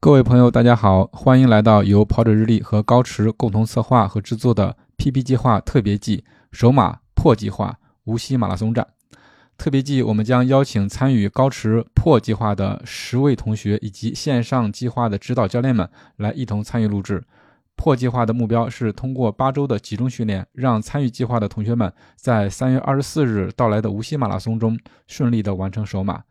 各位朋友，大家好，欢迎来到由跑者日历和高驰共同策划和制作的 PP 计划特别季首马破计划无锡马拉松站。特别季，我们将邀请参与高驰破计划的十位同学以及线上计划的指导教练们来一同参与录制。破计划的目标是通过八周的集中训练，让参与计划的同学们在三月二十四日到来的无锡马拉松中顺利的完成首马。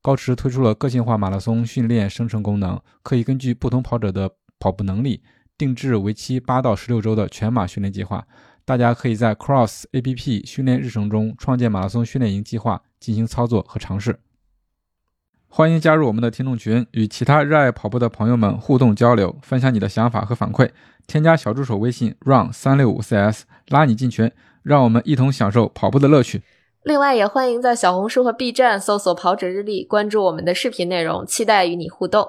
高驰推出了个性化马拉松训练生成功能，可以根据不同跑者的跑步能力，定制为期八到十六周的全马训练计划。大家可以在 Cross APP 训练日程中创建马拉松训练营计划，进行操作和尝试。欢迎加入我们的听众群，与其他热爱跑步的朋友们互动交流，分享你的想法和反馈。添加小助手微信 run 三六五 cs，拉你进群，让我们一同享受跑步的乐趣。另外，也欢迎在小红书和 B 站搜索“跑者日历”，关注我们的视频内容，期待与你互动。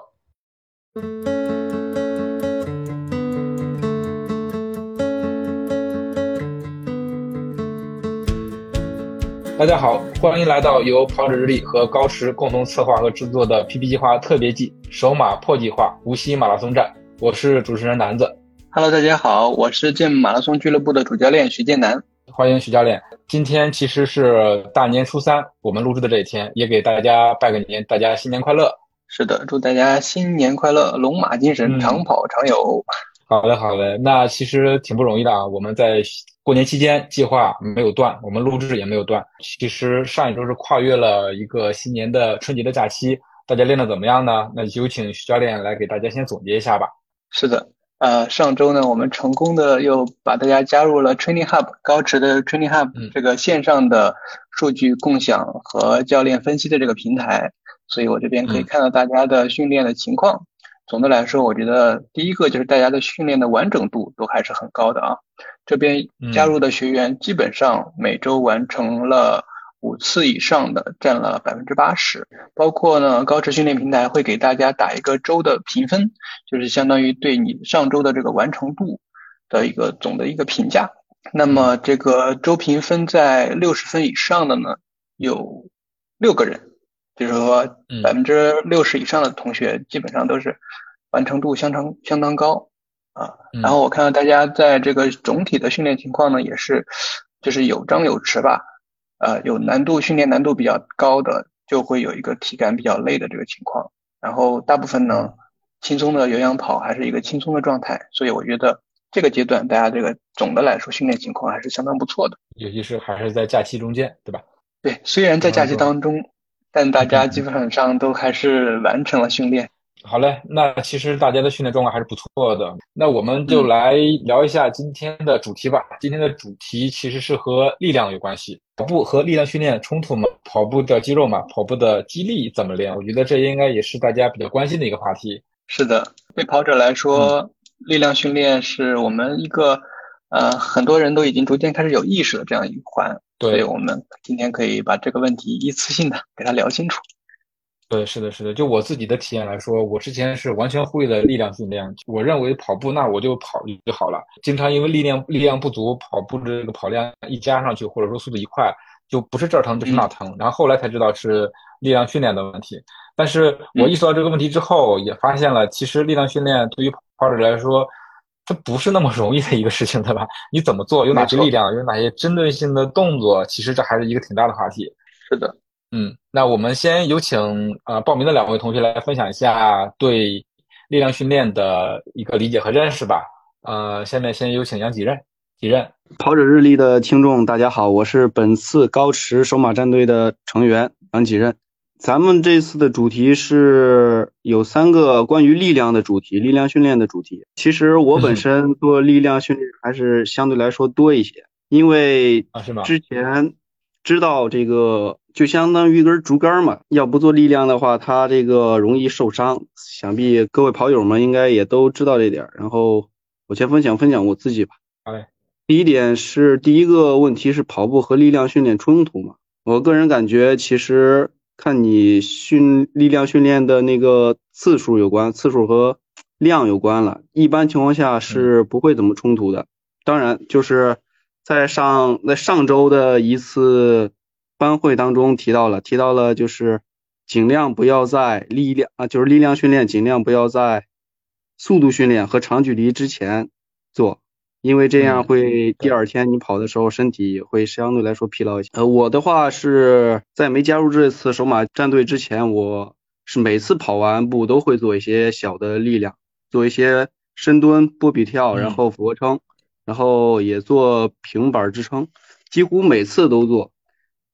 大家好，欢迎来到由跑者日历和高驰共同策划和制作的 PP 计划特别季首马破计划无锡马拉松站。我是主持人南子。Hello，大家好，我是健马拉松俱乐部的主教练徐建南。欢迎徐教练。今天其实是大年初三，我们录制的这一天，也给大家拜个年，大家新年快乐。是的，祝大家新年快乐，龙马精神，嗯长跑常有。好的，好的。那其实挺不容易的啊，我们在过年期间计划没有断，我们录制也没有断。其实上一周是跨越了一个新年的春节的假期，大家练得怎么样呢？那有请徐教练来给大家先总结一下吧。是的，呃，上周呢，我们成功的又把大家加入了 Training Hub 高驰的 Training Hub 嗯这个线上的数据共享和教练分析的这个平台，所以我这边可以嗯看到大家的训练的情况。总的来说，我觉得第一个就是大家的训练的完整度都还是很高的啊。这边加入的学员基本上每周完成了五次以上的，占了百分之八十。包括呢，高驰训练平台会给大家打一个周的评分，就是相当于对你上周的这个完成度的一个总的一个评价。那么这个周评分在六十分以上的呢，有六个人，就是说嗯百分之六十以上的同学基本上都是完成度相当相当高啊。嗯然后我看到大家在这个总体的训练情况呢，也是就是有张有弛吧，呃，有难度训练难度比较高的，就会有一个体感比较累的这个情况。然后大部分呢，轻松的有氧跑还是一个轻松的状态，所以我觉得这个阶段大家这个总的来说训练情况还是相当不错的。尤其是还是在假期中间，对吧？对，虽然在假期嗯当中，但大家基 本上都还是完成了训练。好嘞，那其实大家的训练状况还是不错的。那我们就来聊一下今天的主题吧。今天的主题其实是和力量有关系，跑步和力量训练冲突吗？跑步的肌肉嘛，跑步的肌力怎么练？我觉得这应该也是大家比较关心的一个话题。是的，对跑者来说，力量训练是我们一个呃很多人都已经逐渐开始有意识的这样一环。所以对，我们今天可以把这个问题一次性的给它聊清楚。对，是的，是的。就我自己的体验来说，我之前是完全忽略了力量训练。我认为跑步那我就跑就好了，经常因为力量力量不足，跑步的这个跑量一加上去，或者说速度一快，就不是这儿疼就是那儿疼。然后后来才知道是力量训练的问题。但是我意识到这个问题之后，也发现了其实力量训练对于跑者来说，它不是那么容易的一个事情，对吧？你怎么做？有哪些力量？有哪些针对性的动作？其实这还是一个挺大的话题。是的，嗯，那我们先有请呃报名的两位同学来分享一下对力量训练的一个理解和认识吧。呃，下面先有请杨几任，几任，跑者日历的听众，大家好，我是本次高驰首马战队的成员杨几任。咱们这次的主题是有三个关于力量的主题，力量训练的主题。其实我嗯本 身做力量训练还是相对来说多一些，因为啊，是吗？之前知道这个就相当于一根竹竿嘛，要不做力量的话，它这个容易受伤。想必各位跑友们应该也都知道这点儿。然后我先分享分享我自己吧。好嘞，第一点是第一个问题是跑步和力量训练冲突嘛？我个人感觉其实看你训力量训练的那个次数有关，次数和量有关了。一般情况下是不会怎么冲突的。当然，就是在上在上周的一次班会当中提到了，提到了就是尽量不要在力量啊，就是力量训练，尽量不要在速度训练和长距离之前做，因为这样会第二天你跑的时候身体会相对来说疲劳一些。呃，我的话是在没加入这次首马战队之前，我是每次跑完步都会做一些小的力量，做一些深蹲、波比跳，然后俯卧撑，然后也做平板支撑，几乎每次都做，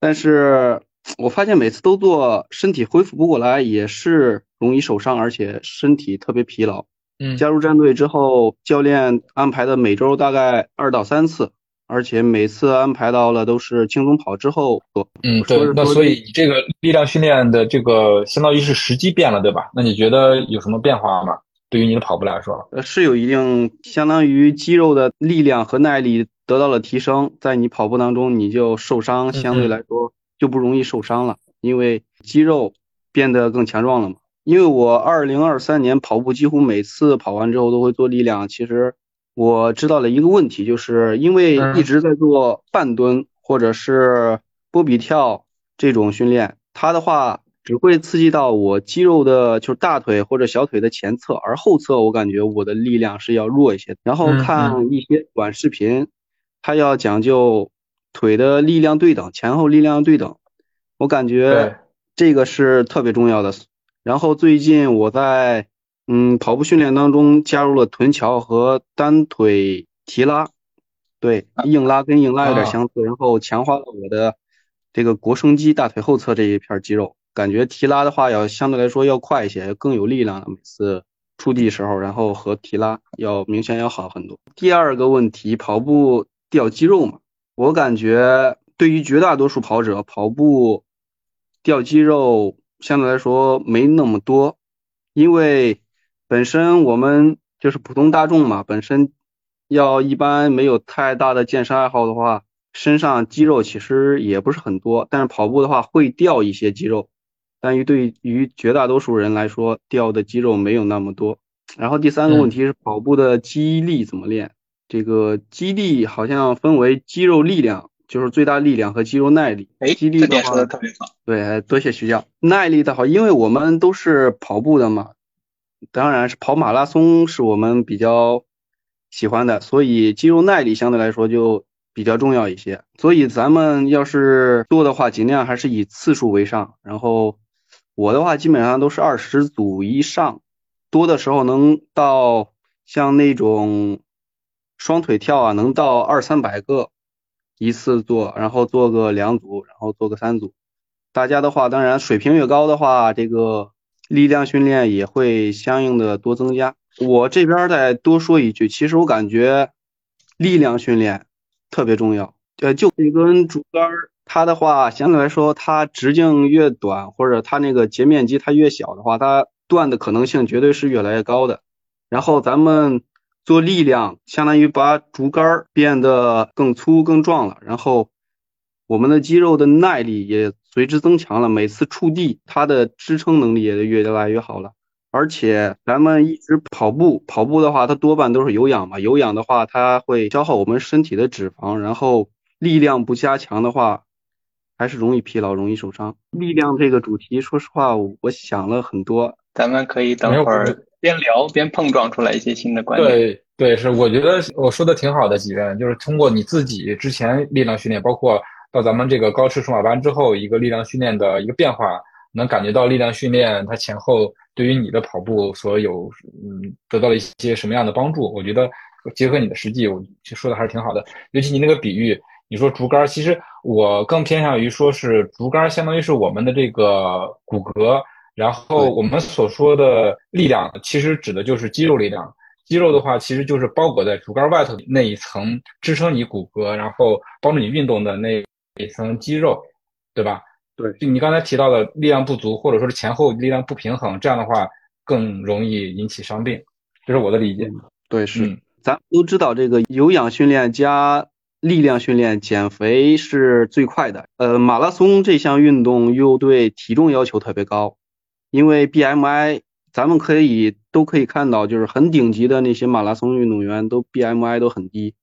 但是。我发现每次都做，身体恢复不过来，也是容易受伤，而且身体特别疲劳。嗯，加入战队之后，教练安排的每周大概二到三次，而且每次安排到了都是轻松跑之后做。嗯，对，那所以这个力量训练的这个相当于是时机变了，对吧？那你觉得有什么变化吗？对于你的跑步来说，呃，是有一定，相当于肌肉的力量和耐力得到了提升，在你跑步当中，你就受伤相对来说。就不容易受伤了，因为肌肉变得更强壮了嘛。因为我二零二三年跑步几乎每次跑完之后都会做力量，其实我知道了一个问题，就是因为一直在做半蹲或者是波比跳这种训练，它的话只会刺激到我肌肉的，就是大腿或者小腿的前侧，而后侧我感觉我的力量是要弱一些。然后看一些短视频，它要讲究。腿的力量对等，前后力量对等，我感觉这个是特别重要的。然后最近我在嗯跑步训练当中加入了臀桥和单腿提拉，对，硬拉跟硬拉有点相似，然后强化了我的这个腘绳肌大腿后侧这一片肌肉，感觉提拉的话要相对来说要快一些，更有力量。每次触地时候，然后和提拉要明显要好很多。第二个问题，跑步掉肌肉嘛？我感觉对于绝大多数跑者，跑步掉肌肉相对来说没那么多，因为本身我们就是普通大众嘛，本身要一般没有太大的健身爱好的话，身上肌肉其实也不是很多，但是跑步的话会掉一些肌肉，但于对于绝大多数人来说，掉的肌肉没有那么多。然后第三个问题是跑步的肌力怎么练？这个肌力好像分为肌肉力量，就是最大力量和肌肉耐力。哎，肌力的话的特别好。对，多谢徐教。耐力的话，因为我们都是跑步的嘛，当然是跑马拉松是我们比较喜欢的，所以肌肉耐力相对来说就比较重要一些。所以咱们要是做的话，尽量还是以次数为上。然后我的话基本上都是二十组以上，多的时候能到像那种。双腿跳啊，能到二三百个一次做，然后做个两组，然后做个三组。大家的话，当然水平越高的话，这个力量训练也会相应的多增加。我这边再多说一句，其实我感觉力量训练特别重要。呃，就一根竹竿，它的话相对来说，它直径越短，或者它那个截面积它越小的话，它断的可能性绝对是越来越高的。然后咱们。做力量，相当于把竹竿变得更粗更壮了，然后我们的肌肉的耐力也随之增强了。每次触地，它的支撑能力也越来越好了。而且咱们一直跑步，跑步的话，它多半都是有氧嘛。有氧的话，它会消耗我们身体的脂肪，然后力量不加强的话，还是容易疲劳、容易受伤。力量这个主题，说实话，我想了很多。咱们可以等会儿。边聊边碰撞出来一些新的观点。对对，是我觉得我说的挺好的，几位就是通过你自己之前力量训练，包括到咱们这个高驰数码班之后，一个力量训练的一个变化，能感觉到力量训练它前后对于你的跑步所有嗯得到了一些什么样的帮助。我觉得结合你的实际，我说的还是挺好的。尤其你那个比喻，你说竹竿，其实我更偏向于说是竹竿，相当于是我们的这个骨骼。然后我们所说的力量，其实指的就是肌肉力量。肌肉的话，其实就是包裹在竹竿外头那一层支撑你骨骼，然后帮助你运动的那一层肌肉，对吧？对。就你刚才提到的力量不足，或者说是前后力量不平衡，这样的话更容易引起伤病，这是我的理解。对，是。咱都知道这个有氧训练加力量训练减肥是最快的。呃，马拉松这项运动又对体重要求特别高。因为 BMI，咱们可以都可以看到，就是很顶级的那些马拉松运动员都 BMI 都很低，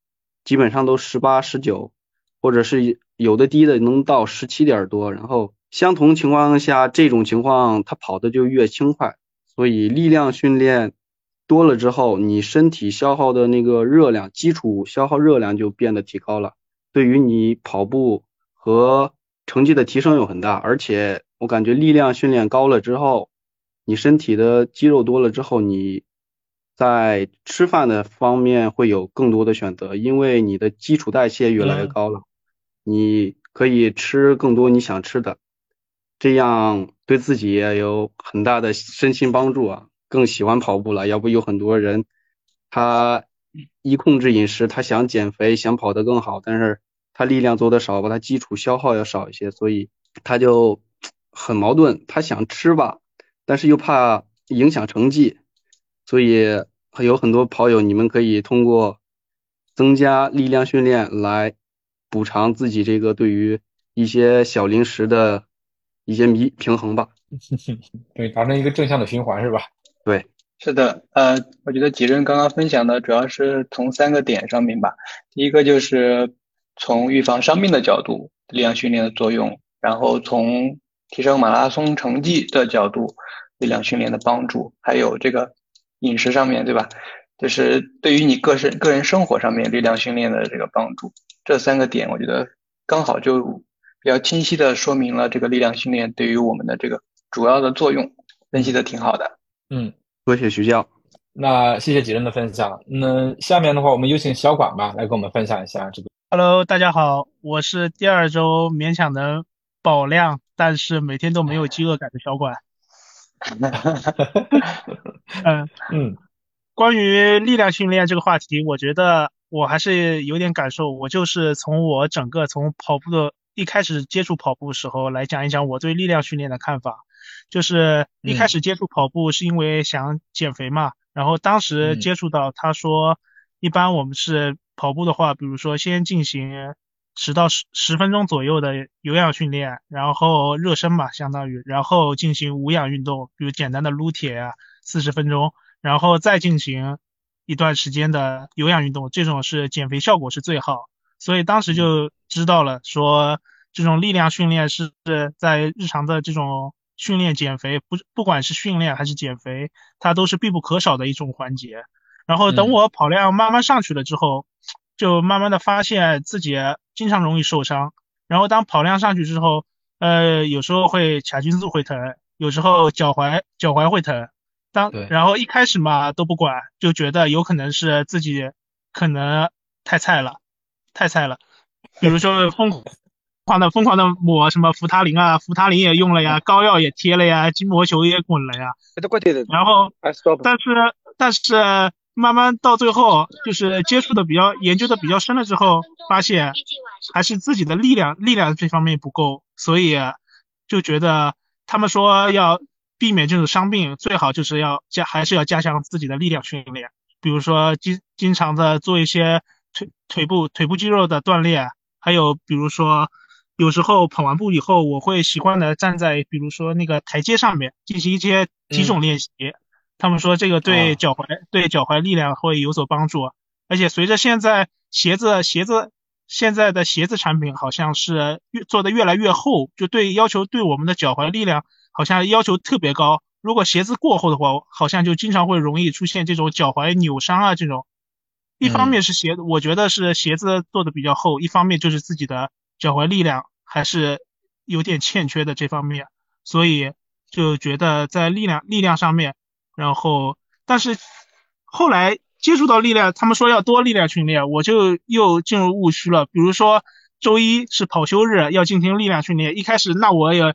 基本上都十八、十九，或者是有的低的能到十七点多。然后相同情况下，这种情况他跑的就越轻快。所以力量训练多了之后，你身体消耗的那个热量，基础消耗热量就变得提高了，对于你跑步和成绩的提升有很大。而且我感觉力量训练高了之后，你身体的肌肉多了之后，你在吃饭的方面会有更多的选择，因为你的基础代谢越来越高了，你可以吃更多你想吃的，这样对自己也有很大的身心帮助啊，更喜欢跑步了。要不有很多人，他一控制饮食，他想减肥，想跑得更好，但是他力量做的少吧，他基础消耗要少一些，所以他就很矛盾，他想吃吧。但是又怕影响成绩，所以有很多跑友，你们可以通过增加力量训练来补偿自己这个对于一些小零食的一些迷平衡吧。对，达成一个正向的循环是吧？对，是的。呃，我觉得吉任刚刚分享的主要是从三个点上面吧。第一个就是从预防伤病的角度，力量训练的作用，然后从提升马拉松成绩的角度，力量训练的帮助，还有这个饮食上面对吧？就是对于你个人个人生活上面力量训练的这个帮助，这三个点，我觉得刚好就比较清晰的说明了这个力量训练对于我们的这个主要的作用，分析的挺好的。嗯，多谢徐教。那谢谢几人的分享。那下面的话，我们有请小管吧，来跟我们分享一下这个。Hello，大家好，我是第二周勉强能保量。但是每天都没有饥饿感的小管，嗯嗯，关于力量训练这个话题，我觉得我还是有点感受。我就是从我整个从跑步的一开始接触跑步时候来讲一讲我对力量训练的看法。就是一开始接触跑步是因为想减肥嘛，然后当时接触到他说，一般我们是跑步的话，比如说先进行。十到十十分钟左右的有氧训练，然后热身嘛，相当于，然后进行无氧运动，比如简单的撸铁啊，四十分钟，然后再进行一段时间的有氧运动，这种是减肥效果是最好。所以当时就知道了，说这种力量训练是在日常的这种训练减肥，不不管是训练还是减肥，它都是必不可少的一种环节。然后等我跑量慢慢上去了之后。就慢慢的发现自己经常容易受伤，然后当跑量上去之后，呃，有时候会髂胫束会疼，有时候脚踝脚踝会疼，当然后一开始嘛都不管，就觉得有可能是自己可能太菜了，太菜了，比如说疯狂的疯狂的抹什么扶他林啊，扶他林也用了呀，膏药也贴了呀，筋膜球也滚了呀，然后但是但是。慢慢到最后，就是接触的比较研究的比较深了之后，发现还是自己的力量力量这方面不够，所以就觉得他们说要避免这种伤病，最好就是要加还是要加强自己的力量训练，比如说经经常的做一些腿腿部腿部肌肉的锻炼，还有比如说有时候跑完步以后，我会习惯的站在比如说那个台阶上面进行一些体重练习。他们说这个对脚踝对脚踝力量会有所帮助，而且随着现在鞋子鞋子现在的鞋子产品好像是越做的越来越厚，就对要求对我们的脚踝力量好像要求特别高。如果鞋子过厚的话，好像就经常会容易出现这种脚踝扭伤啊这种。一方面是鞋子，我觉得是鞋子做的比较厚，一方面就是自己的脚踝力量还是有点欠缺的这方面，所以就觉得在力量力量上面。然后，但是后来接触到力量，他们说要多力量训练，我就又进入误区了。比如说周一是跑休日，要进行力量训练。一开始那我也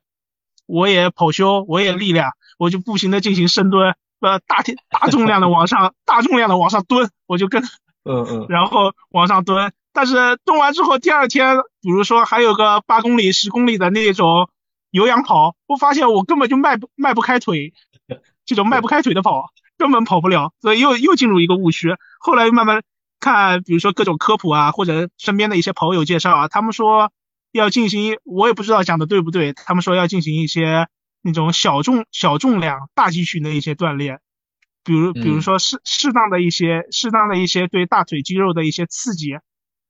我也跑休，我也力量，我就不停的进行深蹲，呃，大体大重量的往上，大重量的往上蹲，我就跟，嗯嗯，然后往上蹲。但是蹲完之后，第二天，比如说还有个八公里、十公里的那种有氧跑，我发现我根本就迈不迈不开腿。这种迈不开腿的跑根本跑不了，所以又又进入一个误区。后来慢慢看，比如说各种科普啊，或者身边的一些朋友介绍啊，他们说要进行，我也不知道讲的对不对。他们说要进行一些那种小重小重量大肌群的一些锻炼，比如比如说适适当的一些适当的一些对大腿肌肉的一些刺激，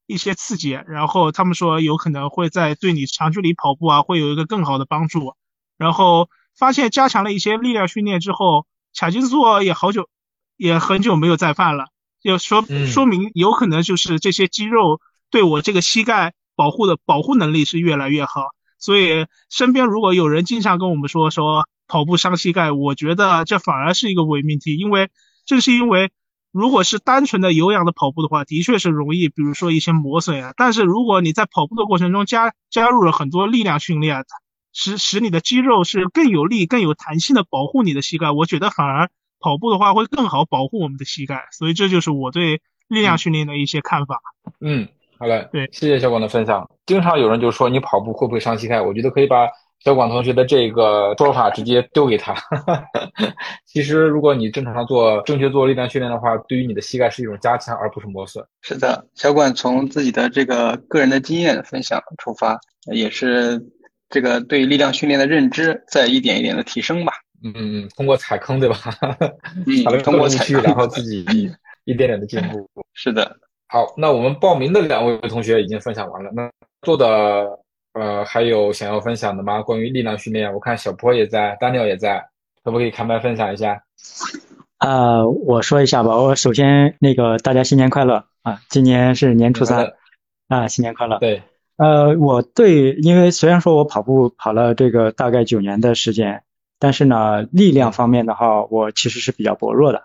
一些刺激，然后他们说有可能会在对你长距离跑步啊会有一个更好的帮助。然后发现加强了一些力量训练之后，髂筋束也好久也很久没有再犯了，就说说明有可能就是这些肌肉对我这个膝盖保护的保护能力是越来越好。所以身边如果有人经常跟我们说说跑步伤膝盖，我觉得这反而是一个伪命题，因为正是因为。如果是单纯的有氧的跑步的话，的确是容易，比如说一些磨损啊。但是如果你在跑步的过程中加加入了很多力量训练，使使你的肌肉是更有力、更有弹性的保护你的膝盖，我觉得反而跑步的话会更好保护我们的膝盖。所以这就是我对力量训练的一些看法。嗯，好嘞，对，谢谢小广的分享。经常有人就说你跑步会不会伤膝盖？我觉得可以把。小广同学的这个说法直接丢给他。其实，如果你正常做、正确做力量训练的话，对于你的膝盖是一种加强，而不是磨损。是的，小管从自己的这个个人的经验分享出发，也是这个对力量训练的认知在一点一点的提升吧。嗯嗯嗯，通过踩坑对吧？嗯，通过踩坑，然后自己一点点的进步。是的。好，那我们报名的两位同学已经分享完了。那做的。呃，还有想要分享的吗？关于力量训练，我看小坡也在，Daniel 也在，可不可以开麦分享一下？啊，我说一下吧。我首先那个大家新年快乐啊！今年是年初三啊，新年快乐。对，呃，我对，因为虽然说我跑步跑了这个大概九年的时间，但是呢，力量方面的话，我其实是比较薄弱的。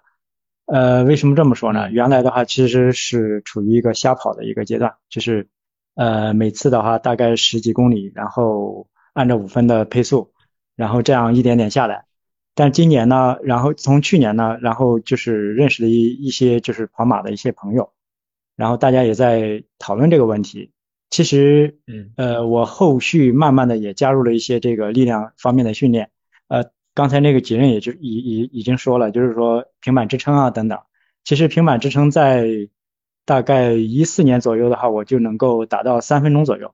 呃，为什么这么说呢？原来的话其实是处于一个瞎跑的一个阶段，就是。呃，每次的话大概十几公里，然后按照五分的配速，然后这样一点点下来。但今年呢，然后从去年呢，然后就是认识了一一些就是跑马的一些朋友，然后大家也在讨论这个问题。其实，嗯，呃，我后续慢慢的也加入了一些这个力量方面的训练。呃，刚才那个杰任也就已已已经说了，就是说平板支撑啊等等。其实平板支撑在大概一四年左右的话，我就能够达到三分钟左右。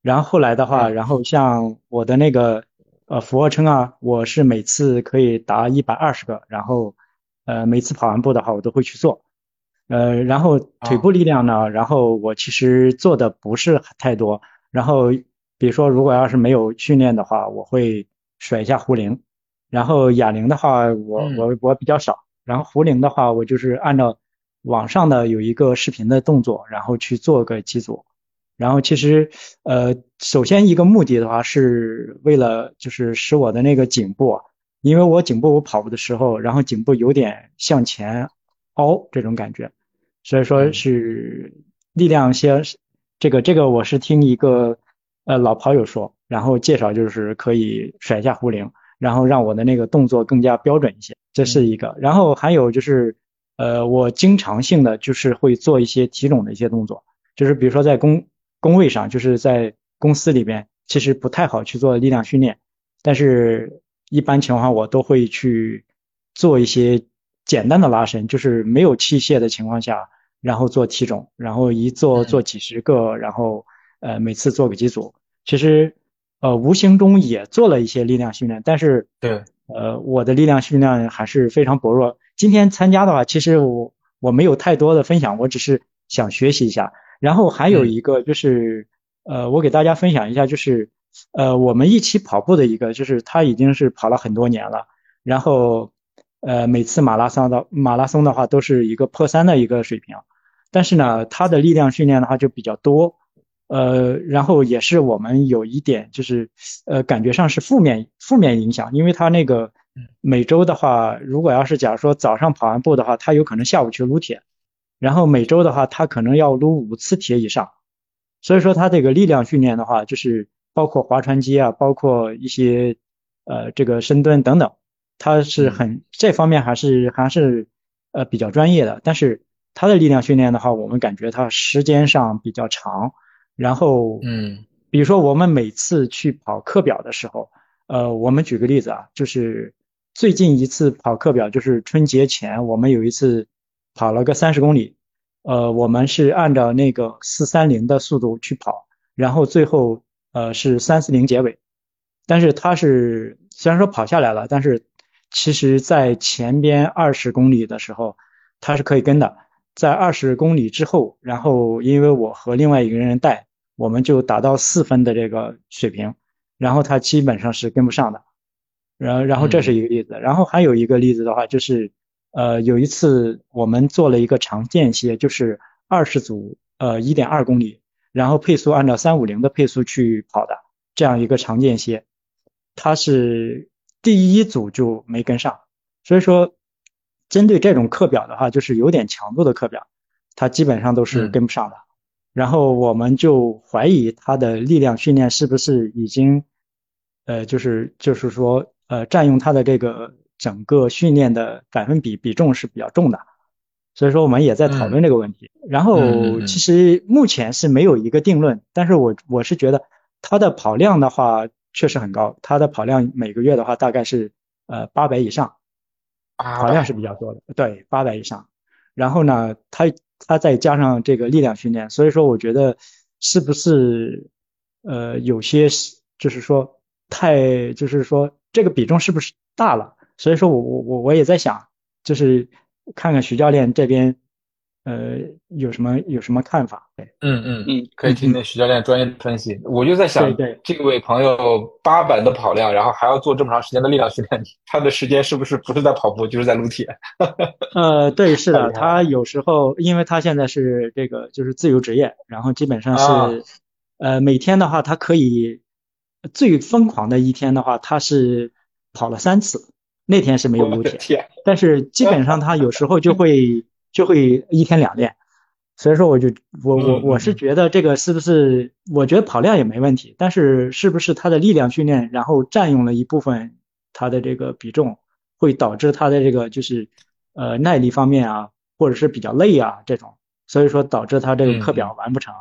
然后后来的话，然后像我的那个呃俯卧撑啊，我是每次可以达一百二十个。然后呃每次跑完步的话，我都会去做。呃然后腿部力量呢，然后我其实做的不是太多。然后比如说如果要是没有训练的话，我会甩一下壶铃。然后哑铃的话，我我我比较少。然后壶铃的话，我就是按照。网上的有一个视频的动作，然后去做个几组，然后其实呃，首先一个目的的话是为了就是使我的那个颈部，因为我颈部我跑步的时候，然后颈部有点向前凹这种感觉，所以说是力量先这个这个我是听一个呃老跑友说，然后介绍就是可以甩一下壶铃，然后让我的那个动作更加标准一些，这是一个，然后还有就是。呃，我经常性的就是会做一些提踵的一些动作，就是比如说在工工位上，就是在公司里边，其实不太好去做力量训练，但是一般情况我都会去做一些简单的拉伸，就是没有器械的情况下，然后做提踵，然后一做做几十个，然后呃每次做个几组，其实呃无形中也做了一些力量训练，但是对呃我的力量训练还是非常薄弱。今天参加的话，其实我我没有太多的分享，我只是想学习一下。然后还有一个就是，呃，我给大家分享一下，就是呃，我们一起跑步的一个，就是他已经是跑了很多年了。然后呃，每次马拉松的马拉松的话，都是一个破三的一个水平。但是呢，他的力量训练的话就比较多，呃，然后也是我们有一点就是呃，感觉上是负面负面影响，因为他那个。每周的话，如果要是假如说早上跑完步的话，他有可能下午去撸铁，然后每周的话，他可能要撸五次铁以上。所以说他这个力量训练的话，就是包括划船机啊，包括一些呃这个深蹲等等，他是很这方面还是还是呃比较专业的。但是他的力量训练的话，我们感觉他时间上比较长，然后嗯，比如说我们每次去跑课表的时候，呃，我们举个例子啊，就是。最近一次跑课表就是春节前，我们有一次跑了个三十公里，呃，我们是按照那个四三零的速度去跑，然后最后呃是三四零结尾。但是他是虽然说跑下来了，但是其实在前边二十公里的时候它是可以跟的，在二十公里之后，然后因为我和另外一个人带，我们就达到四分的这个水平，然后他基本上是跟不上的。然，然后这是一个例子，然后还有一个例子的话，就是呃有一次我们做了一个长间歇，就是二十组呃一点二公里，然后配速按照三五零的配速去跑的这样一个长间歇，它是第一组就没跟上，所以说。针对这种课表的话，就是有点强度的课表，他基本上都是跟不上的。然后我们就怀疑他的力量训练是不是已经，呃，就是就是说，呃，占用他的这个整个训练的百分比比重是比较重的。所以说我们也在讨论这个问题。然后其实目前是没有一个定论，但是我我是觉得他的跑量的话确实很高，他的跑量每个月的话大概是呃八百以上。跑量是比较多的，对，八百以上。然后呢，他他再加上这个力量训练，所以说我觉得是不是呃有些是就是说太就是说这个比重是不是大了？所以说我我我我也在想，就是看看徐教练这边。呃，有什么有什么看法？嗯嗯嗯，可以听听徐教练专业的分析。我就在想，对这位朋友八百的跑量，然后还要做这么长时间的力量训练，他的时间是不是不是在跑步，就是在撸铁？呃，对，是的，他有时候，因为他现在是这个就是自由职业，然后基本上是，呃，每天的话，他可以最疯狂的一天的话，他是跑了三次，那天是没有撸铁，但是基本上他有时候就会。就会一天两练，所以说我就我我我是觉得这个是不是？我觉得跑量也没问题，但是是不是他的力量训练然后占用了一部分他的这个比重，会导致他的这个就是呃耐力方面啊，或者是比较累啊这种，所以说导致他这个课表完不成。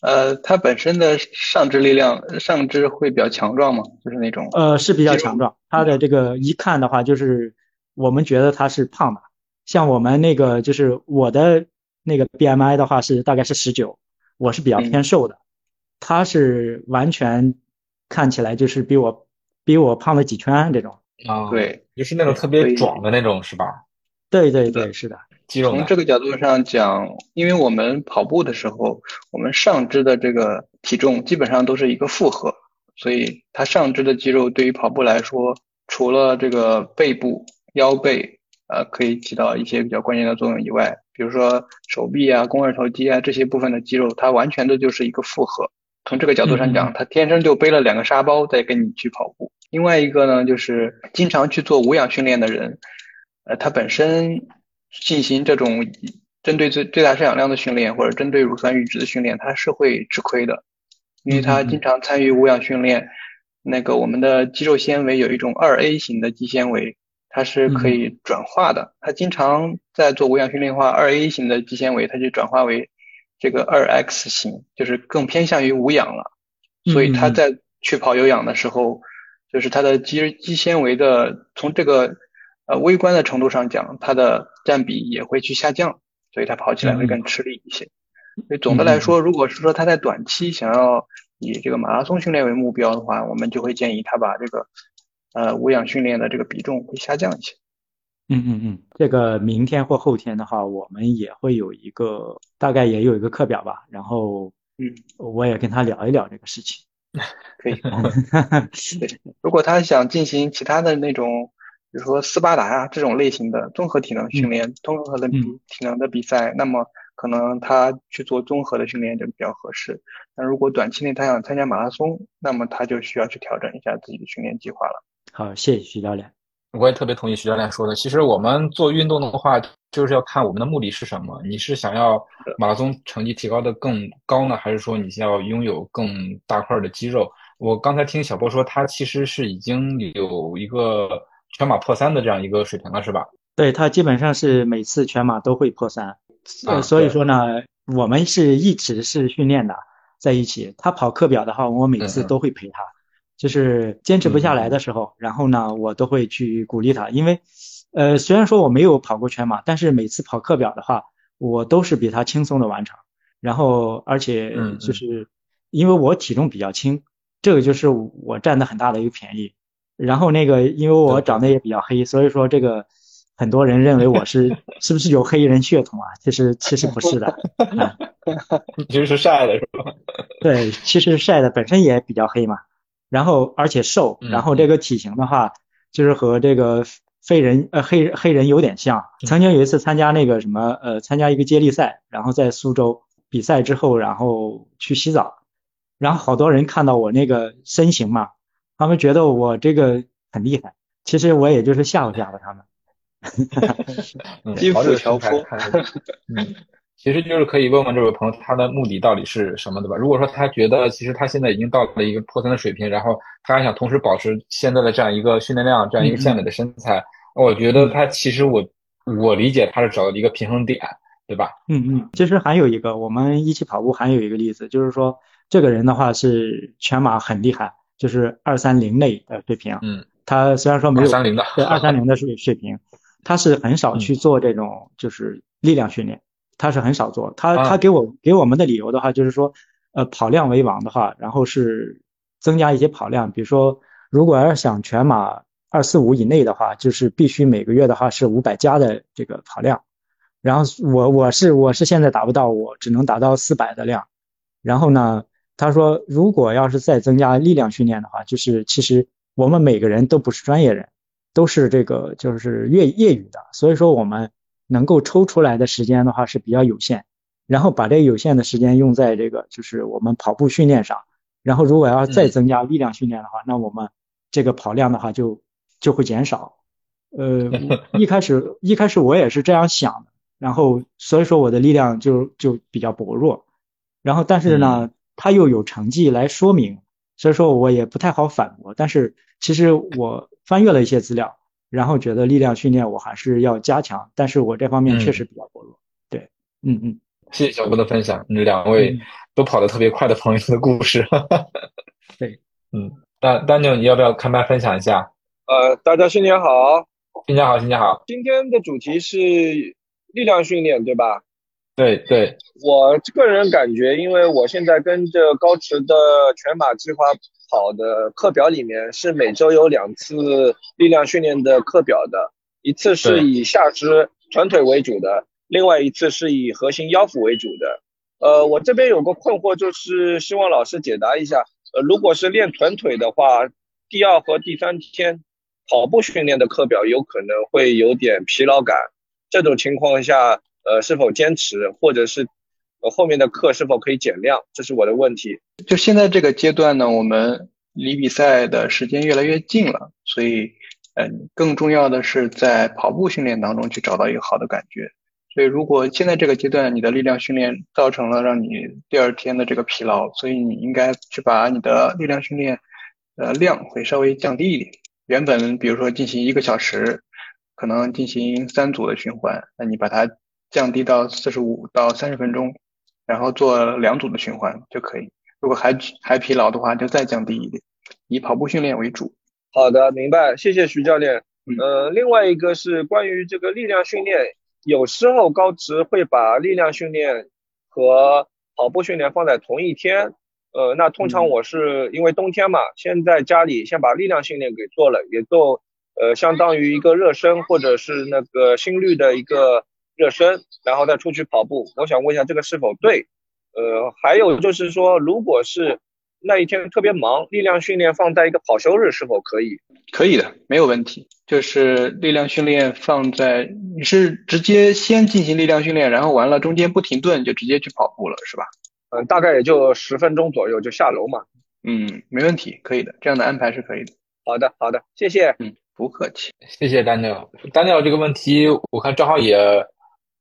呃，他本身的上肢力量上肢会比较强壮吗？就是那种呃是比较强壮，他的这个一看的话就是我们觉得他是胖的。像我们那个就是我的那个 BMI 的话是大概是十九，我是比较偏瘦的，他是完全看起来就是比我比我胖了几圈这种啊，对，就是那种特别壮的那种是吧？对对对，是的。从这个角度上讲，因为我们跑步的时候，我们上肢的这个体重基本上都是一个负荷，所以它上肢的肌肉对于跑步来说，除了这个背部、腰背。呃，可以起到一些比较关键的作用以外，比如说手臂啊、肱二头肌啊这些部分的肌肉，它完全的就是一个负荷。从这个角度上讲，它天生就背了两个沙包在跟你去跑步。另外一个呢，就是经常去做无氧训练的人，呃，他本身进行这种针对最最大摄氧量的训练或者针对乳酸阈值的训练，他是会吃亏的，因为他经常参与无氧训练，那个我们的肌肉纤维有一种二 A 型的肌纤维。它是可以转化的，它经常在做无氧训练的话，二 A 型的肌纤维它就转化为这个二 X 型，就是更偏向于无氧了。所以它在去跑有氧的时候，就是它的肌肌纤维的从这个呃微观的程度上讲，它的占比也会去下降，所以它跑起来会更吃力一些。所以总的来说，如果是说他在短期想要以这个马拉松训练为目标的话，我们就会建议他把这个。呃，无氧训练的这个比重会下降一些。嗯嗯嗯，这个明天或后天的话，我们也会有一个大概也有一个课表吧。然后，嗯，我也跟他聊一聊这个事情。可以。对，如果他想进行其他的那种，比如说斯巴达啊这种类型的综合体能训练、综合的比体能的比赛，那么可能他去做综合的训练就比较合适。那如果短期内他想参加马拉松，那么他就需要去调整一下自己的训练计划了。好，谢谢徐教练。我也特别同意徐教练说的。其实我们做运动的话，就是要看我们的目的是什么。你是想要马拉松成绩提高的更高呢，还是说你想要拥有更大块的肌肉？我刚才听小波说，他其实是已经有一个全马破三的这样一个水平了，是吧？对他基本上是每次全马都会破三。呃，所以说呢，我们是一直是训练的在一起。他跑课表的话，我每次都会陪他。就是坚持不下来的时候，然后呢，我都会去鼓励他，因为，呃，虽然说我没有跑过全马，但是每次跑课表的话，我都是比他轻松的完成。然后，而且就是因为我体重比较轻，这个就是我占的很大的一个便宜。然后那个，因为我长得也比较黑，所以说这个很多人认为我是 是不是有黑人血统啊？其实其实不是的 其实是晒的是吧？对，其实晒的本身也比较黑嘛，然后而且瘦，然后这个体型的话，就是和这个非人呃黑黑人有点像。曾经有一次参加那个什么呃参加一个接力赛，然后在苏州比赛之后，然后去洗澡，然后好多人看到我那个身形嘛，他们觉得我这个很厉害，其实我也就是吓唬吓唬他们。嗯，其实就是可以问问这位朋友，他的目的到底是什么，对吧？如果说他觉得其实他现在已经到了一个破三的水平，然后他还想同时保持现在的这样一个训练量，这样一个健美的身材，我觉得他其实我我理解他是找到一个平衡点，对吧？嗯嗯，其实还有一个，我们一起跑步还有一个例子，就是说这个人的话是全马很厉害，就是二三零类的水平，嗯，他虽然说没有三零的，对二三零的水 水平。他是很少去做这种就是力量训练，他是很少做。他他给我给我们的理由的话，就是说，呃，跑量为王的话，然后是增加一些跑量。比如说，如果要想全马二四五以内的话，就是必须每个月的话是五百加的这个跑量。然后我我是我是现在达不到，我只能达到四百的量。然后呢，他说如果要是再增加力量训练的话，就是其实我们每个人都不是专业人。都是这个就是业业余的，所以说我们能够抽出来的时间的话是比较有限，然后把这有限的时间用在这个就是我们跑步训练上，然后如果要再增加力量训练的话，那我们这个跑量的话就就会减少。呃，一开始一开始我也是这样想的，然后所以说我的力量就就比较薄弱，然后但是呢，他又有成绩来说明，所以说我也不太好反驳，但是其实我。翻阅了一些资料，然后觉得力量训练我还是要加强，但是我这方面确实比较薄弱。对，嗯嗯，谢谢小波的分享，你两位都跑得特别快的朋友的故事。对，嗯，丹丹牛，你要不要开麦分享一下？呃，大家新年好，新年好，新年好。今天的主题是力量训练，对吧？对对，我个人感觉，因为我现在跟着高驰的全马计划。跑的课表里面是每周有两次力量训练的课表的，一次是以下肢臀腿为主的，另外一次是以核心腰腹为主的。呃，我这边有个困惑，就是希望老师解答一下。呃，如果是练臀腿的话，第二和第三天跑步训练的课表有可能会有点疲劳感，这种情况下，呃，是否坚持，或者是？呃，后面的课是否可以减量？这是我的问题。就现在这个阶段呢，我们离比赛的时间越来越近了，所以，嗯，更重要的是在跑步训练当中去找到一个好的感觉。所以，如果现在这个阶段你的力量训练造成了让你第二天的这个疲劳，所以你应该去把你的力量训练，呃，量会稍微降低一点。原本比如说进行一个小时，可能进行三组的循环，那你把它降低到四十五到三十分钟。然后做两组的循环就可以。如果还还疲劳的话，就再降低一点，以跑步训练为主。好的，明白，谢谢徐教练。呃，另外一个是关于这个力量训练，有时候高职会把力量训练和跑步训练放在同一天。呃，那通常我是因为冬天嘛，先在家里先把力量训练给做了，也做呃相当于一个热身或者是那个心率的一个。热身，然后再出去跑步。我想问一下，这个是否对？呃，还有就是说，如果是那一天特别忙，力量训练放在一个跑休日是否可以？可以的，没有问题。就是力量训练放在，你是直接先进行力量训练，然后完了中间不停顿就直接去跑步了，是吧？嗯，大概也就十分钟左右就下楼嘛。嗯，没问题，可以的，这样的安排是可以的。好的，好的，谢谢。嗯，不客气。谢谢丹尼尔。丹尼尔这个问题，我看正好也。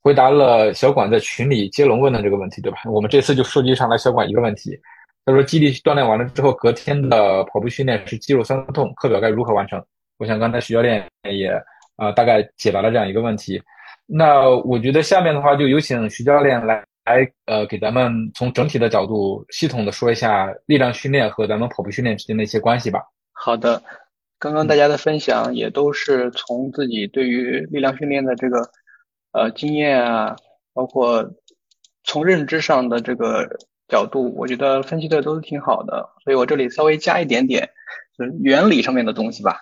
回答了小管在群里接龙问的这个问题，对吧？我们这次就收集上来小管一个问题，他说：基地锻炼完了之后，隔天的跑步训练是肌肉酸痛，课表该如何完成？我想刚才徐教练也啊大概解答了这样一个问题。那我觉得下面的话就有请徐教练来来呃给咱们从整体的角度系统的说一下力量训练和咱们跑步训练之间的一些关系吧。好的，刚刚大家的分享也都是从自己对于力量训练的这个。呃，经验啊，包括从认知上的这个角度，我觉得分析的都是挺好的，所以我这里稍微加一点点，就是原理上面的东西吧。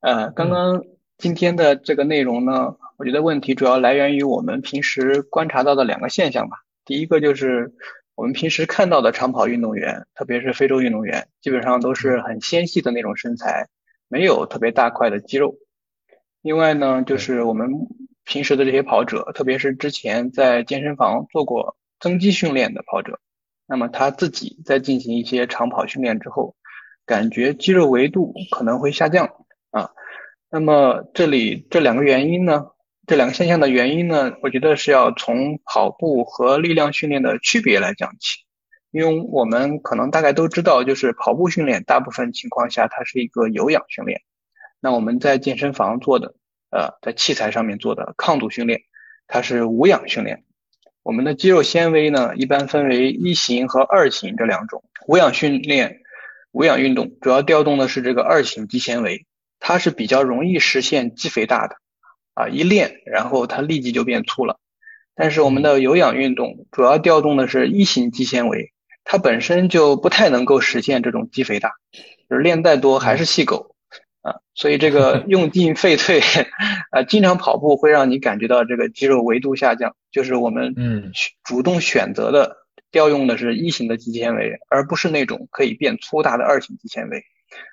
呃，刚刚今天的这个内容呢，我觉得问题主要来源于我们平时观察到的两个现象吧。第一个就是我们平时看到的长跑运动员，特别是非洲运动员，基本上都是很纤细的那种身材，没有特别大块的肌肉。另外呢，就是我们平时的这些跑者，特别是之前在健身房做过增肌训练的跑者，那么他自己在进行一些长跑训练之后，感觉肌肉维度可能会下降啊。那么这里这两个原因呢，这两个现象的原因呢，我觉得是要从跑步和力量训练的区别来讲起，因为我们可能大概都知道，就是跑步训练大部分情况下它是一个有氧训练。那我们在健身房做的，呃，在器材上面做的抗阻训练，它是无氧训练。我们的肌肉纤维呢，一般分为一型和二型这两种。无氧训练、无氧运动主要调动的是这个二型肌纤维，它是比较容易实现肌肥大的，啊，一练然后它立即就变粗了。但是我们的有氧运动主要调动的是一型肌纤维，它本身就不太能够实现这种肌肥大，就是练再多还是细狗。啊，所以这个 用进废退，啊，经常跑步会让你感觉到这个肌肉维度下降，就是我们嗯主动选择的调用的是一型的肌纤维，而不是那种可以变粗大的二型肌纤维。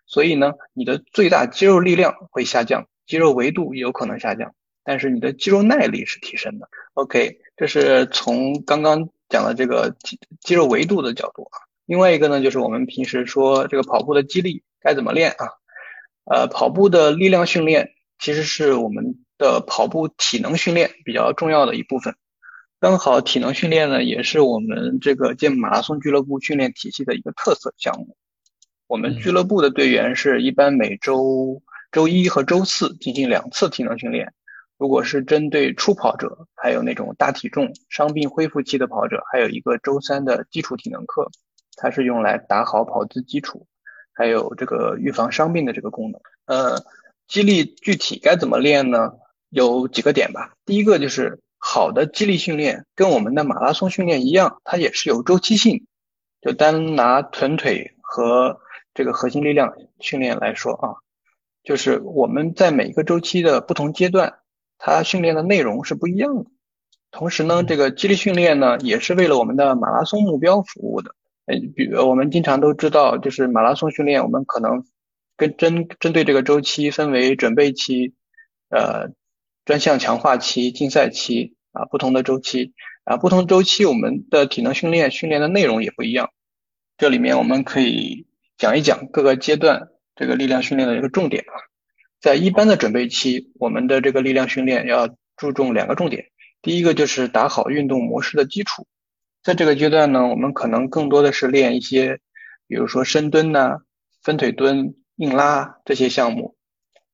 所以呢，你的最大肌肉力量会下降，肌肉维度有可能下降，但是你的肌肉耐力是提升的。OK，这是从刚刚讲的这个肌肌肉维度的角度啊。另外一个呢，就是我们平时说这个跑步的肌力该怎么练啊？呃，跑步的力量训练其实是我们的跑步体能训练比较重要的一部分。刚好体能训练呢，也是我们这个健马拉松俱乐部训练体系的一个特色项目。我们俱乐部的队员是一般每周周一和周四进行两次体能训练。如果是针对初跑者，还有那种大体重、伤病恢复期的跑者，还有一个周三的基础体能课，它是用来打好跑姿基础。还有这个预防伤病的这个功能，呃，肌力具体该怎么练呢？有几个点吧。第一个就是好的肌力训练跟我们的马拉松训练一样，它也是有周期性。就单拿臀腿和这个核心力量训练来说啊，就是我们在每一个周期的不同阶段，它训练的内容是不一样的。同时呢，这个肌力训练呢，也是为了我们的马拉松目标服务的。呃，比如我们经常都知道，就是马拉松训练，我们可能跟针针对这个周期分为准备期、呃专项强化期、竞赛期啊，不同的周期啊，不同周期我们的体能训练训练的内容也不一样。这里面我们可以讲一讲各个阶段这个力量训练的一个重点啊。在一般的准备期，我们的这个力量训练要注重两个重点，第一个就是打好运动模式的基础。在这个阶段呢，我们可能更多的是练一些，比如说深蹲呐、分腿蹲、硬拉这些项目。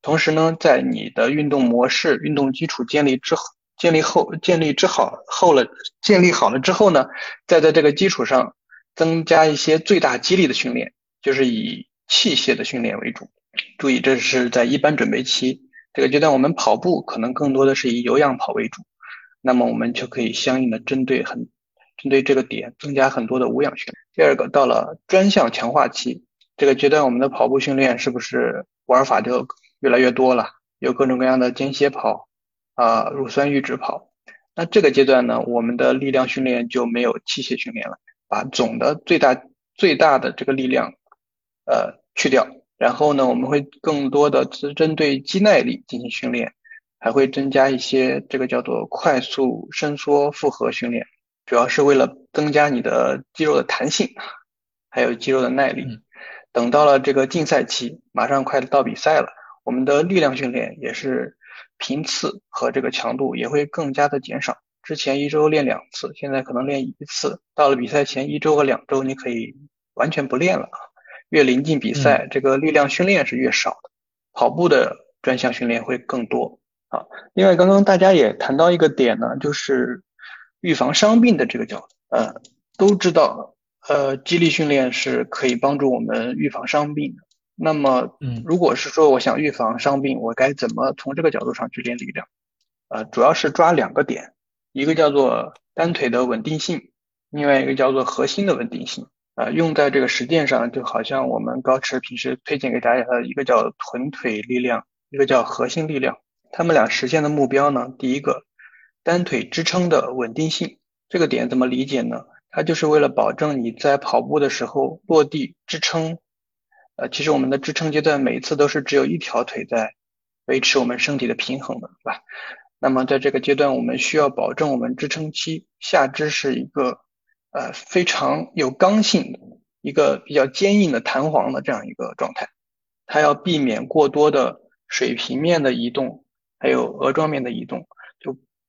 同时呢，在你的运动模式、运动基础建立之后、建立后、建立之好后了、建立好了之后呢，再在这个基础上增加一些最大肌力的训练，就是以器械的训练为主。注意，这是在一般准备期这个阶段，我们跑步可能更多的是以有氧跑为主，那么我们就可以相应的针对很。针对这个点增加很多的无氧训练。第二个，到了专项强化期这个阶段，我们的跑步训练是不是玩法就越来越多了？有各种各样的间歇跑啊、乳酸阈值跑。那这个阶段呢，我们的力量训练就没有器械训练了，把总的最大最大的这个力量呃去掉，然后呢，我们会更多的只针对肌耐力进行训练，还会增加一些这个叫做快速伸缩复合训练。主要是为了增加你的肌肉的弹性，还有肌肉的耐力。等到了这个竞赛期，马上快到比赛了，我们的力量训练也是频次和这个强度也会更加的减少。之前一周练两次，现在可能练一次。到了比赛前一周和两周，你可以完全不练了。越临近比赛，这个力量训练是越少的，跑步的专项训练会更多。啊，另外刚刚大家也谈到一个点呢，就是。预防伤病的这个角度，呃，都知道，呃，肌力训练是可以帮助我们预防伤病的。那么，嗯，如果是说我想预防伤病，我该怎么从这个角度上去练力量？呃，主要是抓两个点，一个叫做单腿的稳定性，另外一个叫做核心的稳定性。啊，用在这个实践上，就好像我们高驰平时推荐给大家的一个叫臀腿力量一个叫核心力量。他们俩实现的目标呢，第一个，单腿支撑的稳定性。这个点怎么理解呢？它就是为了保证你在跑步的时候落地支撑。呃，其实我们的支撑阶段每一次都是只有一条腿在维持我们身体的平衡的，对吧？那么在这个阶段，我们需要保证我们支撑期下肢是一个呃非常有刚性的一个比较坚硬的弹簧的这样一个状态。它要避免过多的水平面的移动，还有额状面的移动，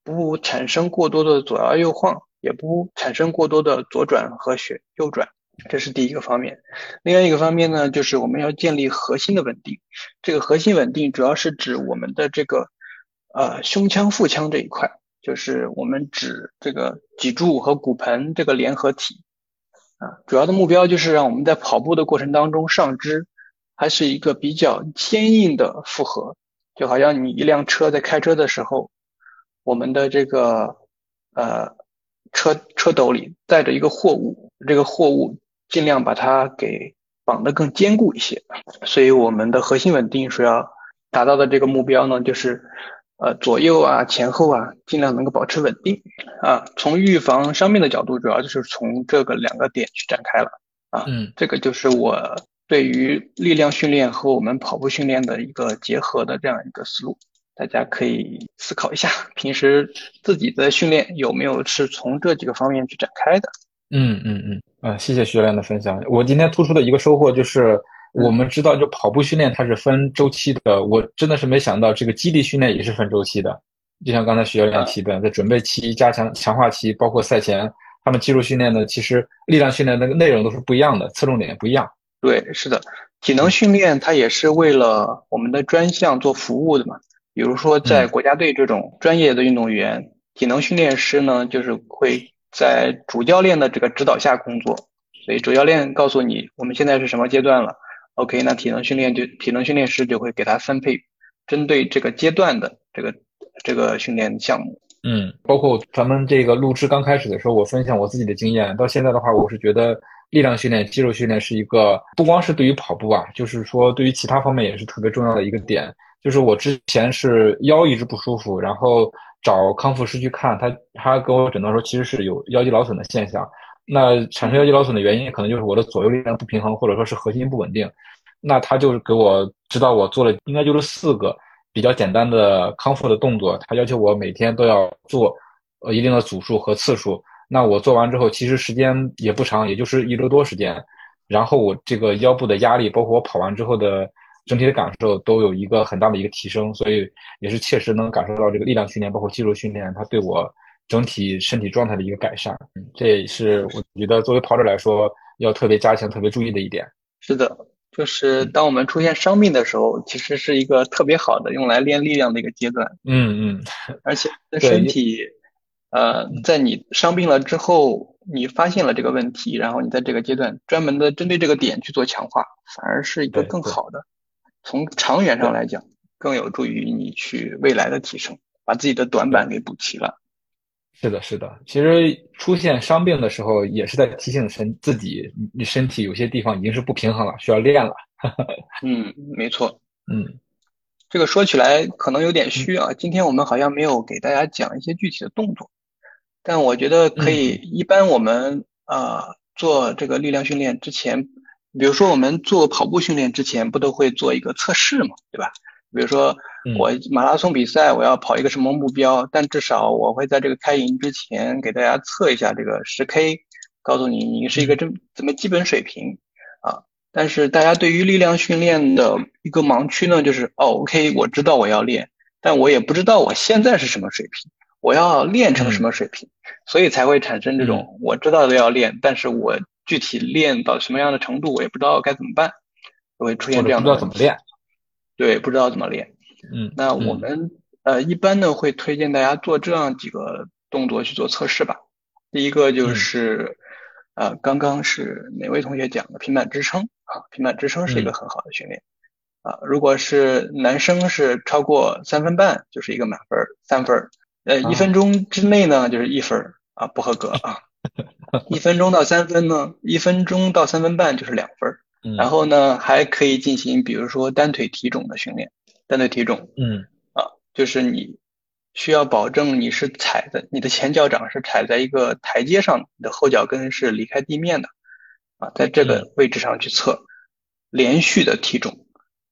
不产生过多的左摇右晃，也不产生过多的左转和旋右转。这是第一个方面，另外一个方面呢，就是我们要建立核心的稳定。这个核心稳定主要是指我们的这个呃胸腔腹腔这一块，就是我们指这个脊柱和骨盆这个联合体啊。主要的目标就是让我们在跑步的过程当中，上肢还是一个比较坚硬的负荷，就好像你一辆车在开车的时候，我们的这个呃车车斗里载着一个货物，这个货物。尽量把它给绑得更坚固一些，所以我们的核心稳定所要达到的这个目标呢，就是呃左右啊前后啊尽量能够保持稳定啊。从预防伤病的角度，主要就是从这个两个点去展开了啊。嗯，这个就是我对于力量训练和我们跑步训练的一个结合的这样一个思路，大家可以思考一下，平时自己的训练有没有是从这几个方面去展开的。嗯嗯嗯，啊，谢谢徐教练的分享。我今天突出的一个收获就是，我们知道就跑步训练它是分周期的，我真的是没想到这个基地训练也是分周期的。就像刚才徐教练提的，在准备期、加强强化期，包括赛前，他们肌肉训练呢，其实力量训练那个内容都是不一样的，侧重点不一样。对，是的，体能训练它也是为了我们的专项做服务的嘛。比如说在国家队这种专业的运动员，体能训练师呢，就是会。在主教练的这个指导下工作，所以主教练告诉你我们现在是什么阶段了，OK，那体能训练就体能训练师就会给他分配针对这个阶段的这个这个训练项目。嗯，包括咱们这个录制刚开始的时候，我分享我自己的经验，到现在的话，我是觉得力量训练、肌肉训练是一个不光是对于跑步啊，就是说对于其他方面也是特别重要的一个点。就是我之前是腰一直不舒服，然后。找康复师去看他，他给我诊断说其实是有腰肌劳损的现象。那产生腰肌劳损的原因可能就是我的左右力量不平衡，或者说是核心不稳定。那他就是给我指导我做了，应该就是四个比较简单的康复的动作。他要求我每天都要做呃一定的组数和次数。那我做完之后，其实时间也不长，也就是一周多时间。然后我这个腰部的压力，包括我跑完之后的。整体的感受都有一个很大的一个提升，所以也是切实能感受到这个力量训练，包括肌肉训练，它对我整体身体状态的一个改善。嗯，这也是我觉得作为跑者来说要特别加强、特别注意的一点。是的，就是当我们出现伤病的时候，其实是一个特别好的用来练力量的一个阶段。嗯嗯，而且身体，呃，在你伤病了之后，你发现了这个问题，然后你在这个阶段专门的针对这个点去做强化，反而是一个更好的。从长远上来讲，更有助于你去未来的提升，把自己的短板给补齐了。是的，是的。其实出现伤病的时候，也是在提醒身自己，你身体有些地方已经是不平衡了，需要练了。嗯，没错。嗯，这个说起来可能有点虚啊。今天我们好像没有给大家讲一些具体的动作，但我觉得可以。一般我们啊做这个力量训练之前。比如说，我们做跑步训练之前，不都会做一个测试嘛，对吧？比如说，我马拉松比赛，我要跑一个什么目标？但至少我会在这个开营之前给大家测一下这个十 K，告诉你你是一个这怎么基本水平啊。但是大家对于力量训练的一个盲区呢，就是哦，OK，我知道我要练，但我也不知道我现在是什么水平，我要练成什么水平，所以才会产生这种我知道的要练，但是我。具体练到什么样的程度，我也不知道该怎么办，就会出现这样的不知道怎么练。对，不知道怎么练。嗯，那我们呃一般呢会推荐大家做这样几个动作去做测试吧。第一个就是呃刚刚是哪位同学讲的平板支撑啊？平板支撑是一个很好的训练啊。如果是男生是超过三分半就是一个满分三分呃一分钟之内呢就是一分啊不合格啊。一分钟到三分呢，一分钟到三分半就是两分儿。然后呢，还可以进行比如说单腿提踵的训练。单腿提踵，嗯，啊，就是你需要保证你是踩的你的前脚掌是踩在一个台阶上，你的后脚跟是离开地面的，啊，在这个位置上去测连续的提踵。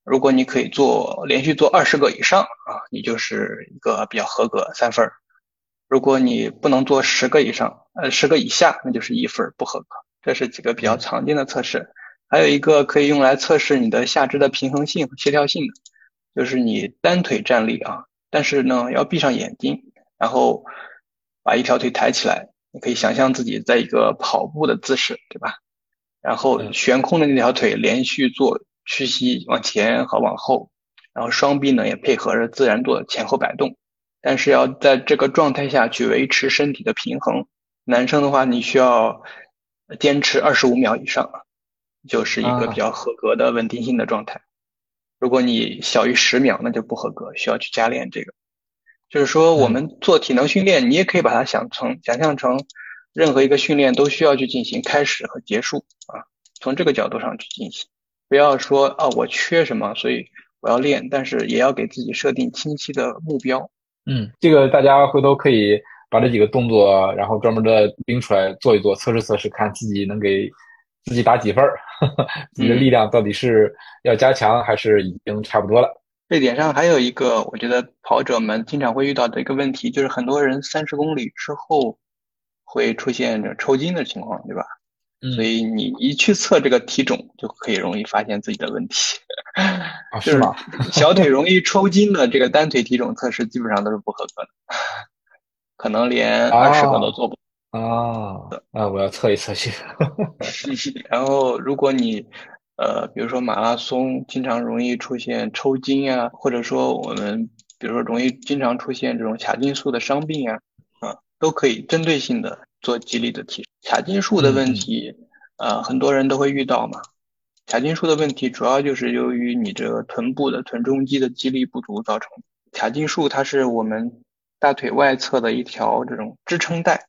如果你可以做连续做二十个以上啊，你就是一个比较合格三分儿。如果你不能做十个以上，呃，十个以下，那就是一分不合格。这是几个比较常见的测试。还有一个可以用来测试你的下肢的平衡性和、协调性的，就是你单腿站立啊，但是呢要闭上眼睛，然后把一条腿抬起来，你可以想象自己在一个跑步的姿势，对吧？然后悬空的那条腿连续做。屈膝往前和往后，然后双臂呢也配合着自然做前后摆动，但是要在这个状态下去维持身体的平衡。男生的话，你需要坚持二十五秒以上，就是一个比较合格的稳定性的状态。如果你小于十秒，那就不合格，需要去加练这个。就是说，我们做体能训练，你也可以把它想成想象成任何一个训练都需要去进行开始和结束啊，从这个角度上去进行。不要说啊，我缺什么，所以我要练，但是也要给自己设定清晰的目标。嗯，这个大家回头可以把这几个动作，然后专门的拎出来做一做，测试测试，看自己能给自己打几分儿，自己的力量到底是要加强还是已经差不多了。这点上还有一个，我觉得跑者们经常会遇到的一个问题，就是很多人三十公里之后会出现这抽筋的情况，对吧？所以你一去测这个体重，就可以容易发现自己的问题。啊，是吗？小腿容易抽筋的这个单腿体重测试基本上都是不合格的，可能连二十个都做不。啊，啊，我要测一测去。然后，如果你呃，比如说马拉松经常容易出现抽筋啊，或者说我们比如说容易经常出现这种髂胫束的伤病啊，啊，都可以针对性的。做肌力的提升，髂胫束的问题，呃，很多人都会遇到嘛。髂胫束的问题主要就是由于你这个臀部的臀中肌的肌力不足造成。髂胫束它是我们大腿外侧的一条这种支撑带，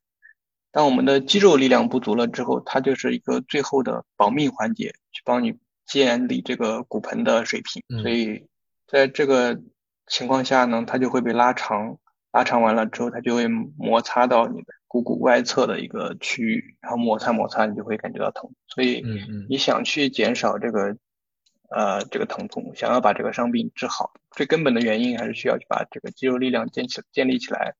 当我们的肌肉力量不足了之后，它就是一个最后的保命环节，去帮你建立这个骨盆的水平。所以在这个情况下呢，它就会被拉长，拉长完了之后，它就会摩擦到你的。股骨外侧的一个区域，然后摩擦摩擦，你就会感觉到疼。所以，你想去减少这个呃这个疼痛，想要把这个伤病治好，最根本的原因还是需要去把这个肌肉力量建起建立起来，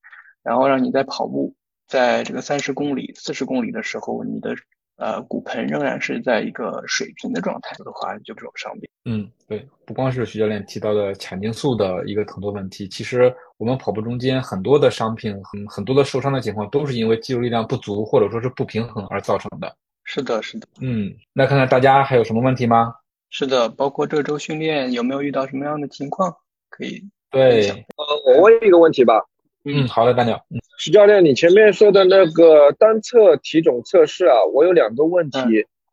然后让你在跑步，在这个三十公里、四十公里的时候，你的。呃，骨盆仍然是在一个水平的状态的话，就这种伤病。嗯，对，不光是徐教练提到的髂胫束的一个疼痛问题，其实我们跑步中间很多的伤病，很很多的受伤的情况，都是因为肌肉力量不足或者说是不平衡而造成的。是的，是的。嗯，那看看大家还有什么问题吗？是的，包括这周训练有没有遇到什么样的情况？可以。对，呃，我问一个问题吧。嗯，好的，大鸟。徐教练，你前面说的那个单侧体重测试啊，我有两个问题，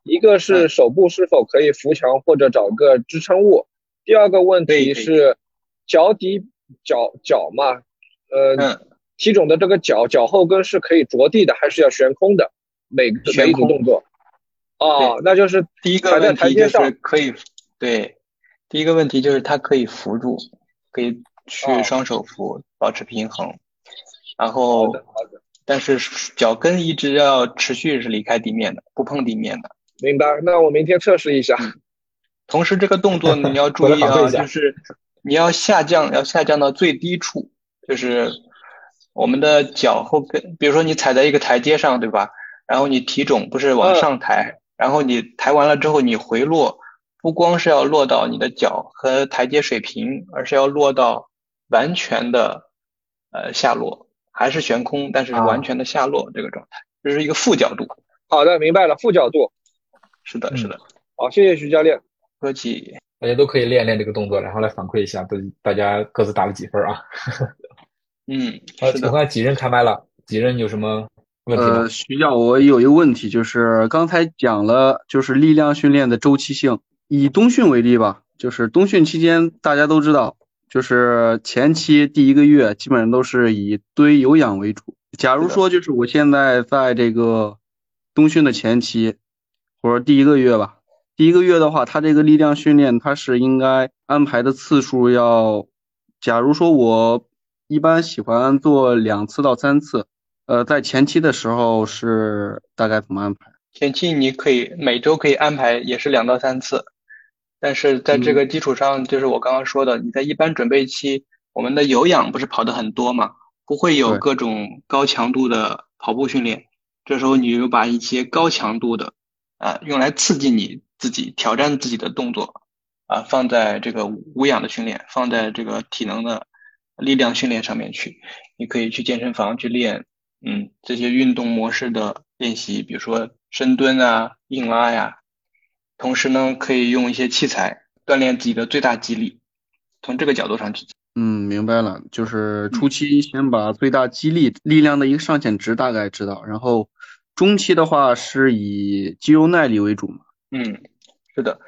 一个是手部是否可以扶墙或者找个支撑物，第二个问题是脚底脚脚嘛，呃，体肿的这个脚脚后跟是可以着地的，还是要悬空的？每每一组动作。哦，那就是第一个问题就是可以对，第一个问题就是它可以扶住，可以去双手扶，保持平衡。然后，但是脚跟一直要持续是离开地面的，不碰地面的。明白。那我明天测试一下。同时，这个动作你要注 意啊，就是你要下降，要下降到最低处，就是我们的脚后跟。比如说你踩在一个台阶上，对吧？然后你体重不是往上抬，然后你抬完了之后你回落，不光是要落到你的脚和台阶水平，而是要落到完全的呃下落。还是悬空，但是完全的下落这个状态，这是一个负角度。好的，明白了，负角度。是的，是的。好，谢谢徐教练。客气。大家都可以练练这个动作，然后来反馈一下，都大家各自打了几分啊？嗯，好，我看几人开麦了，几人有什么？呃，徐教，我有一个问题，就是刚才讲了，就是力量训练的周期性。以冬训为例吧，就是冬训期间，大家都知道。就是前期第一个月基本上都是以堆有氧为主。假如说就是我现在在这个冬训的前期，或者第一个月吧，第一个月的话，它这个力量训练它是应该安排的次数要，假如说我一般喜欢做两次到三次，呃，在前期的时候是大概怎么安排？前期你可以每周可以安排也是两到三次，但是在这个基础上，就是我刚刚说的，你在一般准备期，我们的有氧不是跑的很多嘛，不会有各种高强度的跑步训练，这时候你就把一些高强度的啊，用来刺激你自己挑战自己的动作啊，放在这个无氧的训练，放在这个体能的力量训练上面去，你可以去健身房去练，嗯，这些运动模式的练习，比如说。深蹲啊，硬拉呀，同时呢，可以用一些器材锻炼自己的最大肌力。从这个角度上去，嗯，明白了，就是初期先把最大肌力力量的一个上限值大概知道，然后中期的话是以肌肉耐力为主嘛。嗯，是的，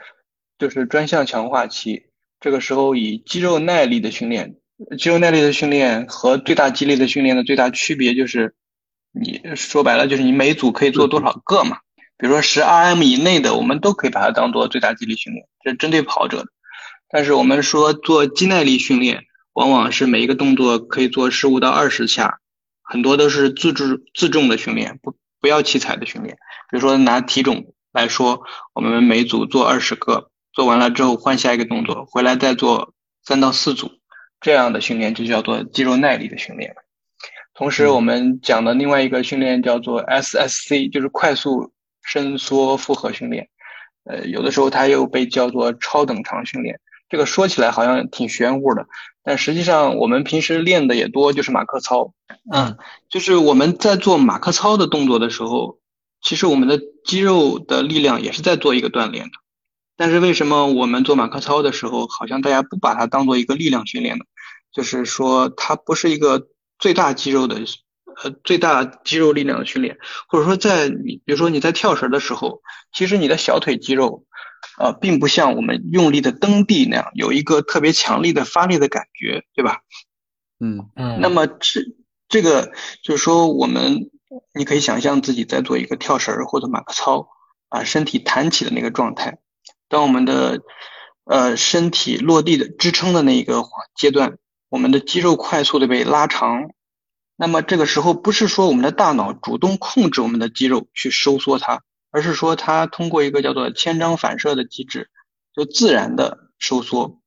就是专项强化期，这个时候以肌肉耐力的训练，肌肉耐力的训练和最大肌力的训练的最大区别就是。你说白了就是你每组可以做多少个嘛？比如说十 RM 以内的，我们都可以把它当做最大肌力训练，这是针对跑者的。但是我们说做肌耐力训练，往往是每一个动作可以做十五到二十下，很多都是自重自重的训练，不不要器材的训练。比如说拿体重来说，我们每组做二十个，做完了之后换下一个动作，回来再做三到四组，这样的训练就叫做肌肉耐力的训练。同时，我们讲的另外一个训练叫做 SSC，就是快速伸缩复合训练。呃，有的时候它又被叫做超等长训练。这个说起来好像挺玄乎的，但实际上我们平时练的也多，就是马克操。嗯，就是我们在做马克操的动作的时候，其实我们的肌肉的力量也是在做一个锻炼的。但是为什么我们做马克操的时候，好像大家不把它当做一个力量训练呢？就是说它不是一个。最大肌肉的，呃，最大肌肉力量的训练，或者说在你，比如说你在跳绳的时候，其实你的小腿肌肉，呃，并不像我们用力的蹬地那样有一个特别强力的发力的感觉，对吧？嗯嗯。那么这这个就是说，我们你可以想象自己在做一个跳绳或者马克操啊，身体弹起的那个状态，当我们的呃身体落地的支撑的那一个阶段。我们的肌肉快速的被拉长，那么这个时候不是说我们的大脑主动控制我们的肌肉去收缩它，而是说它通过一个叫做牵张反射的机制，就自然的收缩。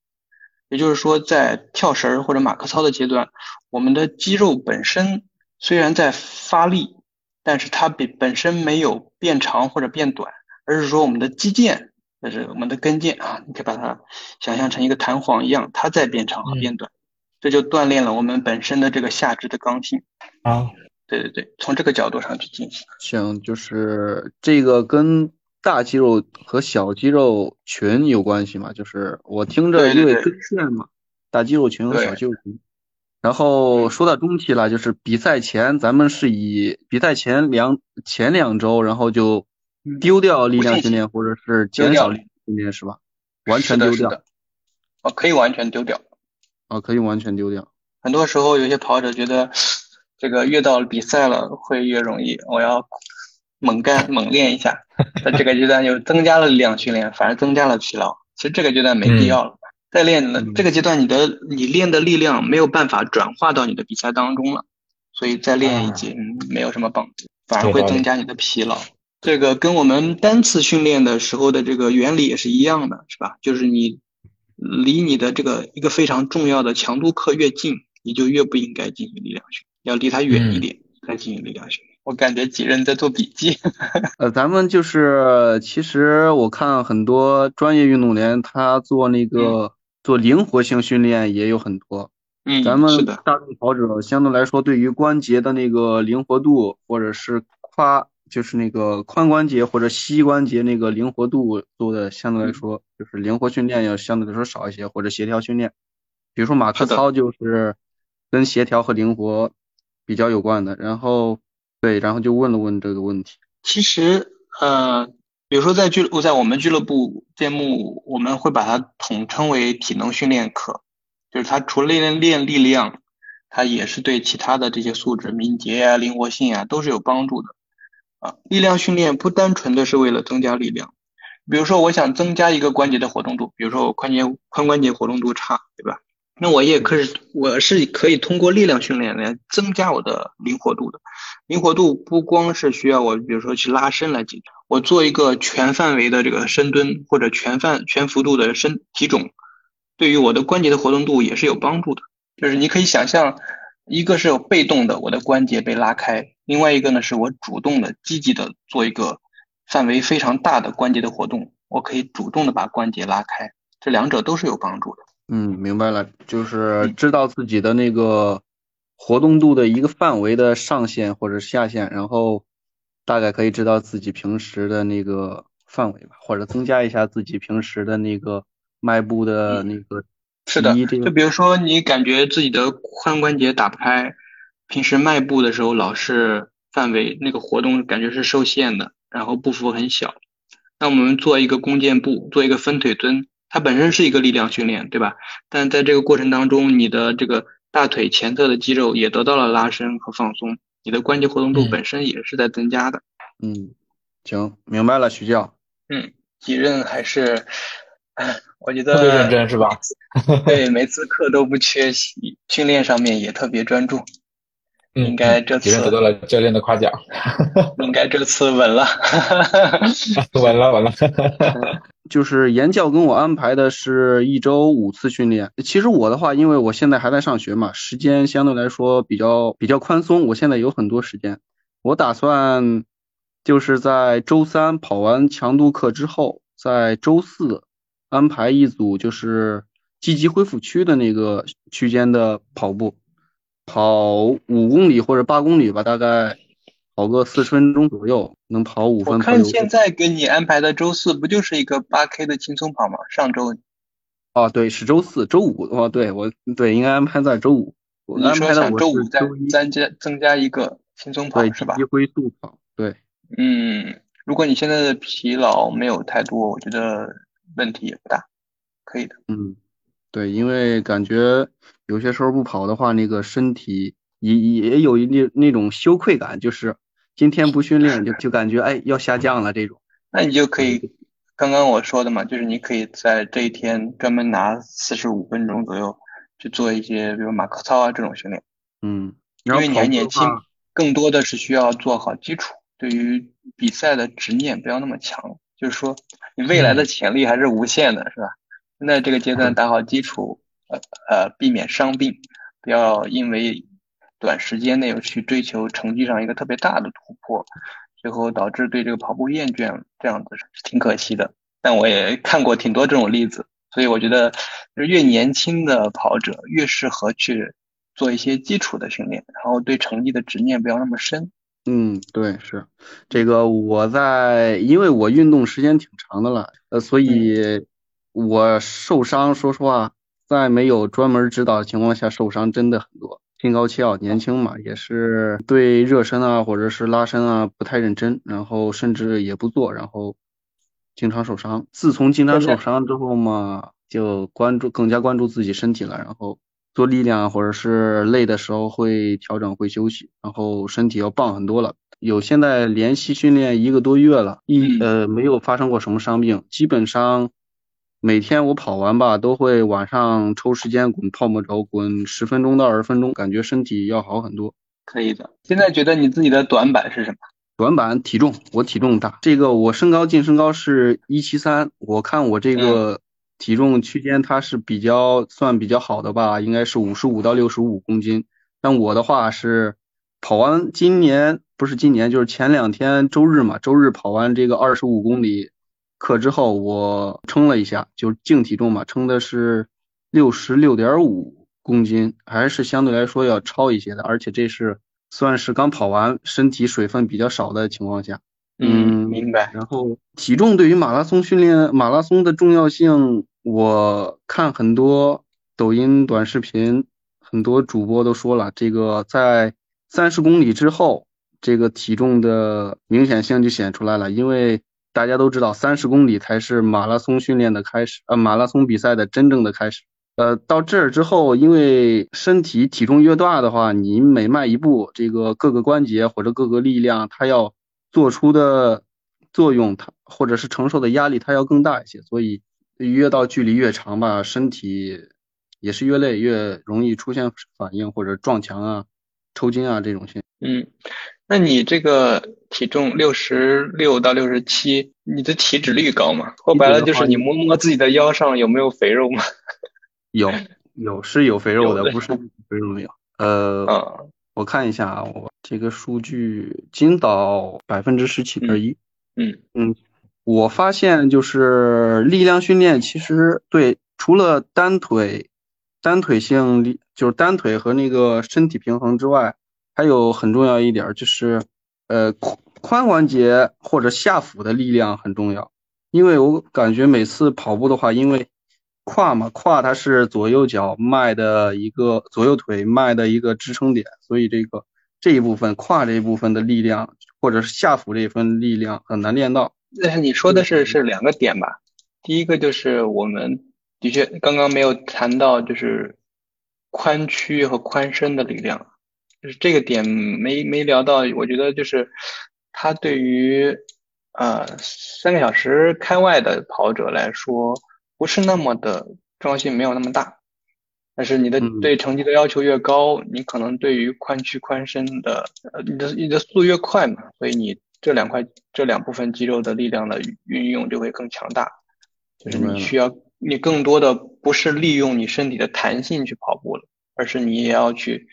也就是说，在跳绳或者马克操的阶段，我们的肌肉本身虽然在发力，但是它本本身没有变长或者变短，而是说我们的肌腱，就是我们的跟腱啊，你可以把它想象成一个弹簧一样，它在变长和变短。这就锻炼了我们本身的这个下肢的刚性啊，对对对，从这个角度上去进行。行，就是这个跟大肌肉和小肌肉群有关系嘛？就是我听着因为跟线嘛，大肌肉群和小肌肉群。然后说到中期了，就是比赛前咱们是以比赛前两前两周，然后就丢掉力量训练或者是减少力量训练是吧？完全丢掉。哦，可以完全丢掉。啊，可以完全丢掉。很多时候，有些跑者觉得这个越到比赛了会越容易，我要猛干猛练一下。在这个阶段又增加了力量训练，反而增加了疲劳。其实这个阶段没必要了。再练了这个阶段，你的你练的力量没有办法转化到你的比赛当中了，所以再练一节没有什么帮助，反而会增加你的疲劳。这个跟我们单次训练的时候的这个原理也是一样的，是吧？就是你。离你的这个一个非常重要的强度课越近，你就越不应该进行力量训练，要离它远一点再进行力量训练。我感觉几人在做笔记。呃，咱们就是其实我看很多专业运动员他做那个做灵活性训练也有很多。嗯，咱们大众跑者相对来说对于关节的那个灵活度或者是夸。就是那个髋关节或者膝关节那个灵活度做的相对来说，就是灵活训练要相对来说少一些，或者协调训练，比如说马克操就是跟协调和灵活比较有关的。然后对，然后就问了问这个问题。其实呃，比如说在俱乐在我们俱乐部节目，我们会把它统称为体能训练课，就是它除了练练力量，它也是对其他的这些素质，敏捷啊、灵活性啊，都是有帮助的。啊，力量训练不单纯的是为了增加力量，比如说，我想增加一个关节的活动度，比如说我髋节髋关节活动度差，对吧？那我也可以，我是可以通过力量训练来增加我的灵活度的。灵活度不光是需要我，比如说去拉伸来解决，我做一个全范围的这个深蹲或者全范全幅度的深体踵，对于我的关节的活动度也是有帮助的。就是你可以想象，一个是有被动的，我的关节被拉开；另外一个呢，是我主动的、积极的做一个范围非常大的关节的活动，我可以主动的把关节拉开。这两者都是有帮助的。嗯，明白了，就是知道自己的那个活动度的一个范围的上限或者下限，然后大概可以知道自己平时的那个范围吧，或者增加一下自己平时的那个迈步的那个。是的，就比如说你感觉自己的髋关节打不开，平时迈步的时候老是范围那个活动感觉是受限的，然后步幅很小，那我们做一个弓箭步，做一个分腿蹲。它本身是一个力量训练，对吧？但在这个过程当中，你的这个大腿前侧的肌肉也得到了拉伸和放松，你的关节活动度本身也是在增加的。嗯，行，明白了，徐教。嗯，几任还是，我觉得特别认真是吧？对，每次课都不缺席，训练上面也特别专注。应该这次得到了教练的夸奖。应该这次稳了，稳了，稳了。就是严教跟我安排的是一周五次训练。其实我的话，因为我现在还在上学嘛，时间相对来说比较比较宽松。我现在有很多时间，我打算就是在周三跑完强度课之后，在周四安排一组就是积极恢复区的那个区间的跑步。跑五公里或者八公里吧，大概跑个四十分钟左右，能跑五分。我看现在给你安排的周四不就是一个八 K 的轻松跑吗？上周。哦，对，是周四，周五哦，对我对应该安排在周五。你说想周五再增加增加一个轻松跑是吧？一恢速跑，对。嗯，如果你现在的疲劳没有太多，我觉得问题也不大，可以的。嗯。对，因为感觉有些时候不跑的话，那个身体也也有一那那种羞愧感，就是今天不训练就就感觉哎要下降了这种。那你就可以，刚刚我说的嘛，就是你可以在这一天专门拿四十五分钟左右去做一些，比如马克操啊这种训练。嗯，因为你还年轻，更多的是需要做好基础，对于比赛的执念不要那么强，就是说你未来的潜力还是无限的，是吧？现在这个阶段打好基础，呃呃，避免伤病，不要因为短时间内去追求成绩上一个特别大的突破，最后导致对这个跑步厌倦，这样子是挺可惜的。但我也看过挺多这种例子，所以我觉得越年轻的跑者越适合去做一些基础的训练，然后对成绩的执念不要那么深。嗯，对，是这个我在，因为我运动时间挺长的了，呃，所以。我受伤，说实话，在没有专门指导的情况下受伤真的很多。心高气傲，年轻嘛，也是对热身啊或者是拉伸啊不太认真，然后甚至也不做，然后经常受伤。自从经常受伤之后嘛，就关注更加关注自己身体了，然后做力量或者是累的时候会调整会休息，然后身体要棒很多了。有现在连续训练一个多月了，一呃没有发生过什么伤病，基本上。每天我跑完吧，都会晚上抽时间滚泡沫轴，滚十分钟到二十分钟，感觉身体要好很多。可以的。现在觉得你自己的短板是什么？短板体重，我体重大。这个我身高净身高是一七三，我看我这个体重区间它是比较算比较好的吧，应该是五十五到六十五公斤。但我的话是跑完今年不是今年，就是前两天周日嘛，周日跑完这个二十五公里。课之后我称了一下，就是净体重嘛，称的是六十六点五公斤，还是相对来说要超一些的，而且这是算是刚跑完，身体水分比较少的情况下。嗯，明白。然后体重对于马拉松训练，马拉松的重要性，我看很多抖音短视频，很多主播都说了，这个在三十公里之后，这个体重的明显性就显出来了，因为。大家都知道，三十公里才是马拉松训练的开始，呃，马拉松比赛的真正的开始。呃，到这儿之后，因为身体体重越大的话，你每迈一步，这个各个关节或者各个力量，它要做出的作用，它或者是承受的压力，它要更大一些。所以越到距离越长吧，身体也是越累，越容易出现反应或者撞墙啊、抽筋啊这种现。嗯，那你这个体重六十六到六十七，你的体脂率高吗？说白了就是你摸摸自己的腰上有没有肥肉吗？有有是有肥肉的，不是肥肉没有。呃，我看一下啊，我这个数据，金岛百分之十七点一。嗯嗯，我发现就是力量训练，其实对除了单腿单腿性力，就是单腿和那个身体平衡之外，还有很重要一点就是呃髋关节或者下腹的力量很重要，因为我感觉每次跑步的话，因为胯嘛，胯它是左右脚迈的一个左右腿迈的一个支撑点，所以这个这一部分胯这一部分的力量。或者是下腹这一份力量很难练到。那你说的是是两个点吧？第一个就是我们的确刚刚没有谈到，就是髋屈和髋伸的力量，就是这个点没没聊到。我觉得就是它对于呃三个小时开外的跑者来说，不是那么的重要性没有那么大。但是你的对成绩的要求越高，你可能对于髋屈髋伸的，呃，你的你的速度越快嘛，所以你这两块这两部分肌肉的力量的运用就会更强大。就是你需要你更多的不是利用你身体的弹性去跑步了，而是你也要去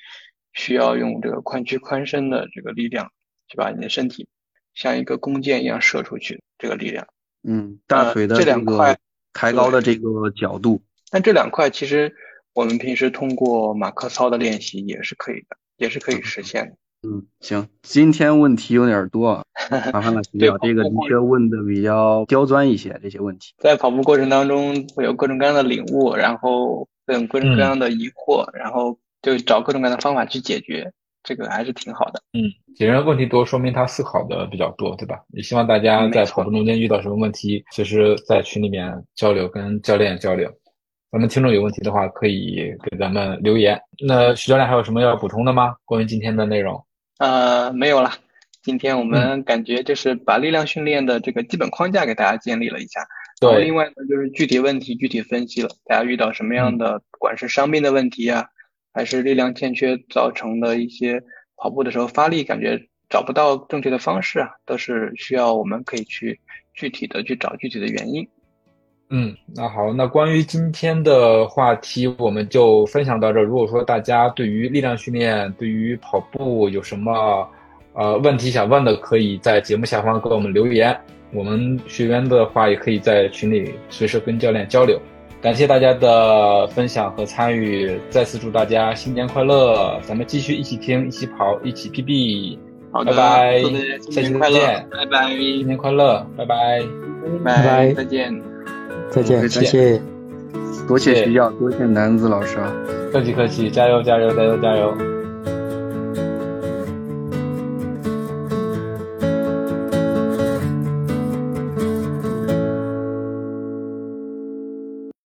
需要用这个髋屈髋伸的这个力量，去把你的身体像一个弓箭一样射出去这个力量。嗯，大腿的这两块抬高的这个角度。但这两块其实。我们平时通过马克操的练习也是可以的，也是可以实现的。嗯，行，今天问题有点多，麻烦了，对，这个的确问的比较刁钻一些，这些问题。在跑步过程当中会有各种各样的领悟，然后各种各种各样的疑惑，然后就找各种各样的方法去解决，这个还是挺好的。嗯，解决问题多，说明他思考的比较多，对吧？也希望大家在跑步中间遇到什么问题，随时在群里面交流，跟教练交流。咱们听众有问题的话，可以给咱们留言。那徐教练还有什么要补充的吗？关于今天的内容？呃，没有了。今天我们感觉就是把力量训练的这个基本框架给大家建立了一下。对。另外呢，就是具体问题具体分析了，大家遇到什么样的，不管是伤病的问题啊，还是力量欠缺造成的一些跑步的时候发力感觉找不到正确的方式啊，都是需要我们可以去具体的去找具体的原因。嗯，那好，那关于今天的话题，我们就分享到这。如果说大家对于力量训练、对于跑步有什么呃问题想问的，可以在节目下方给我们留言。我们学员的话，也可以在群里随时跟教练交流。感谢大家的分享和参与，再次祝大家新年快乐！咱们继续一起听，一起跑，一起 PB。好的，拜拜，新年快乐，拜拜，新年快乐，拜拜，拜拜，再见。再见，谢谢，多谢徐耀，多谢南子老师啊，客气客气，加油加油加油加油。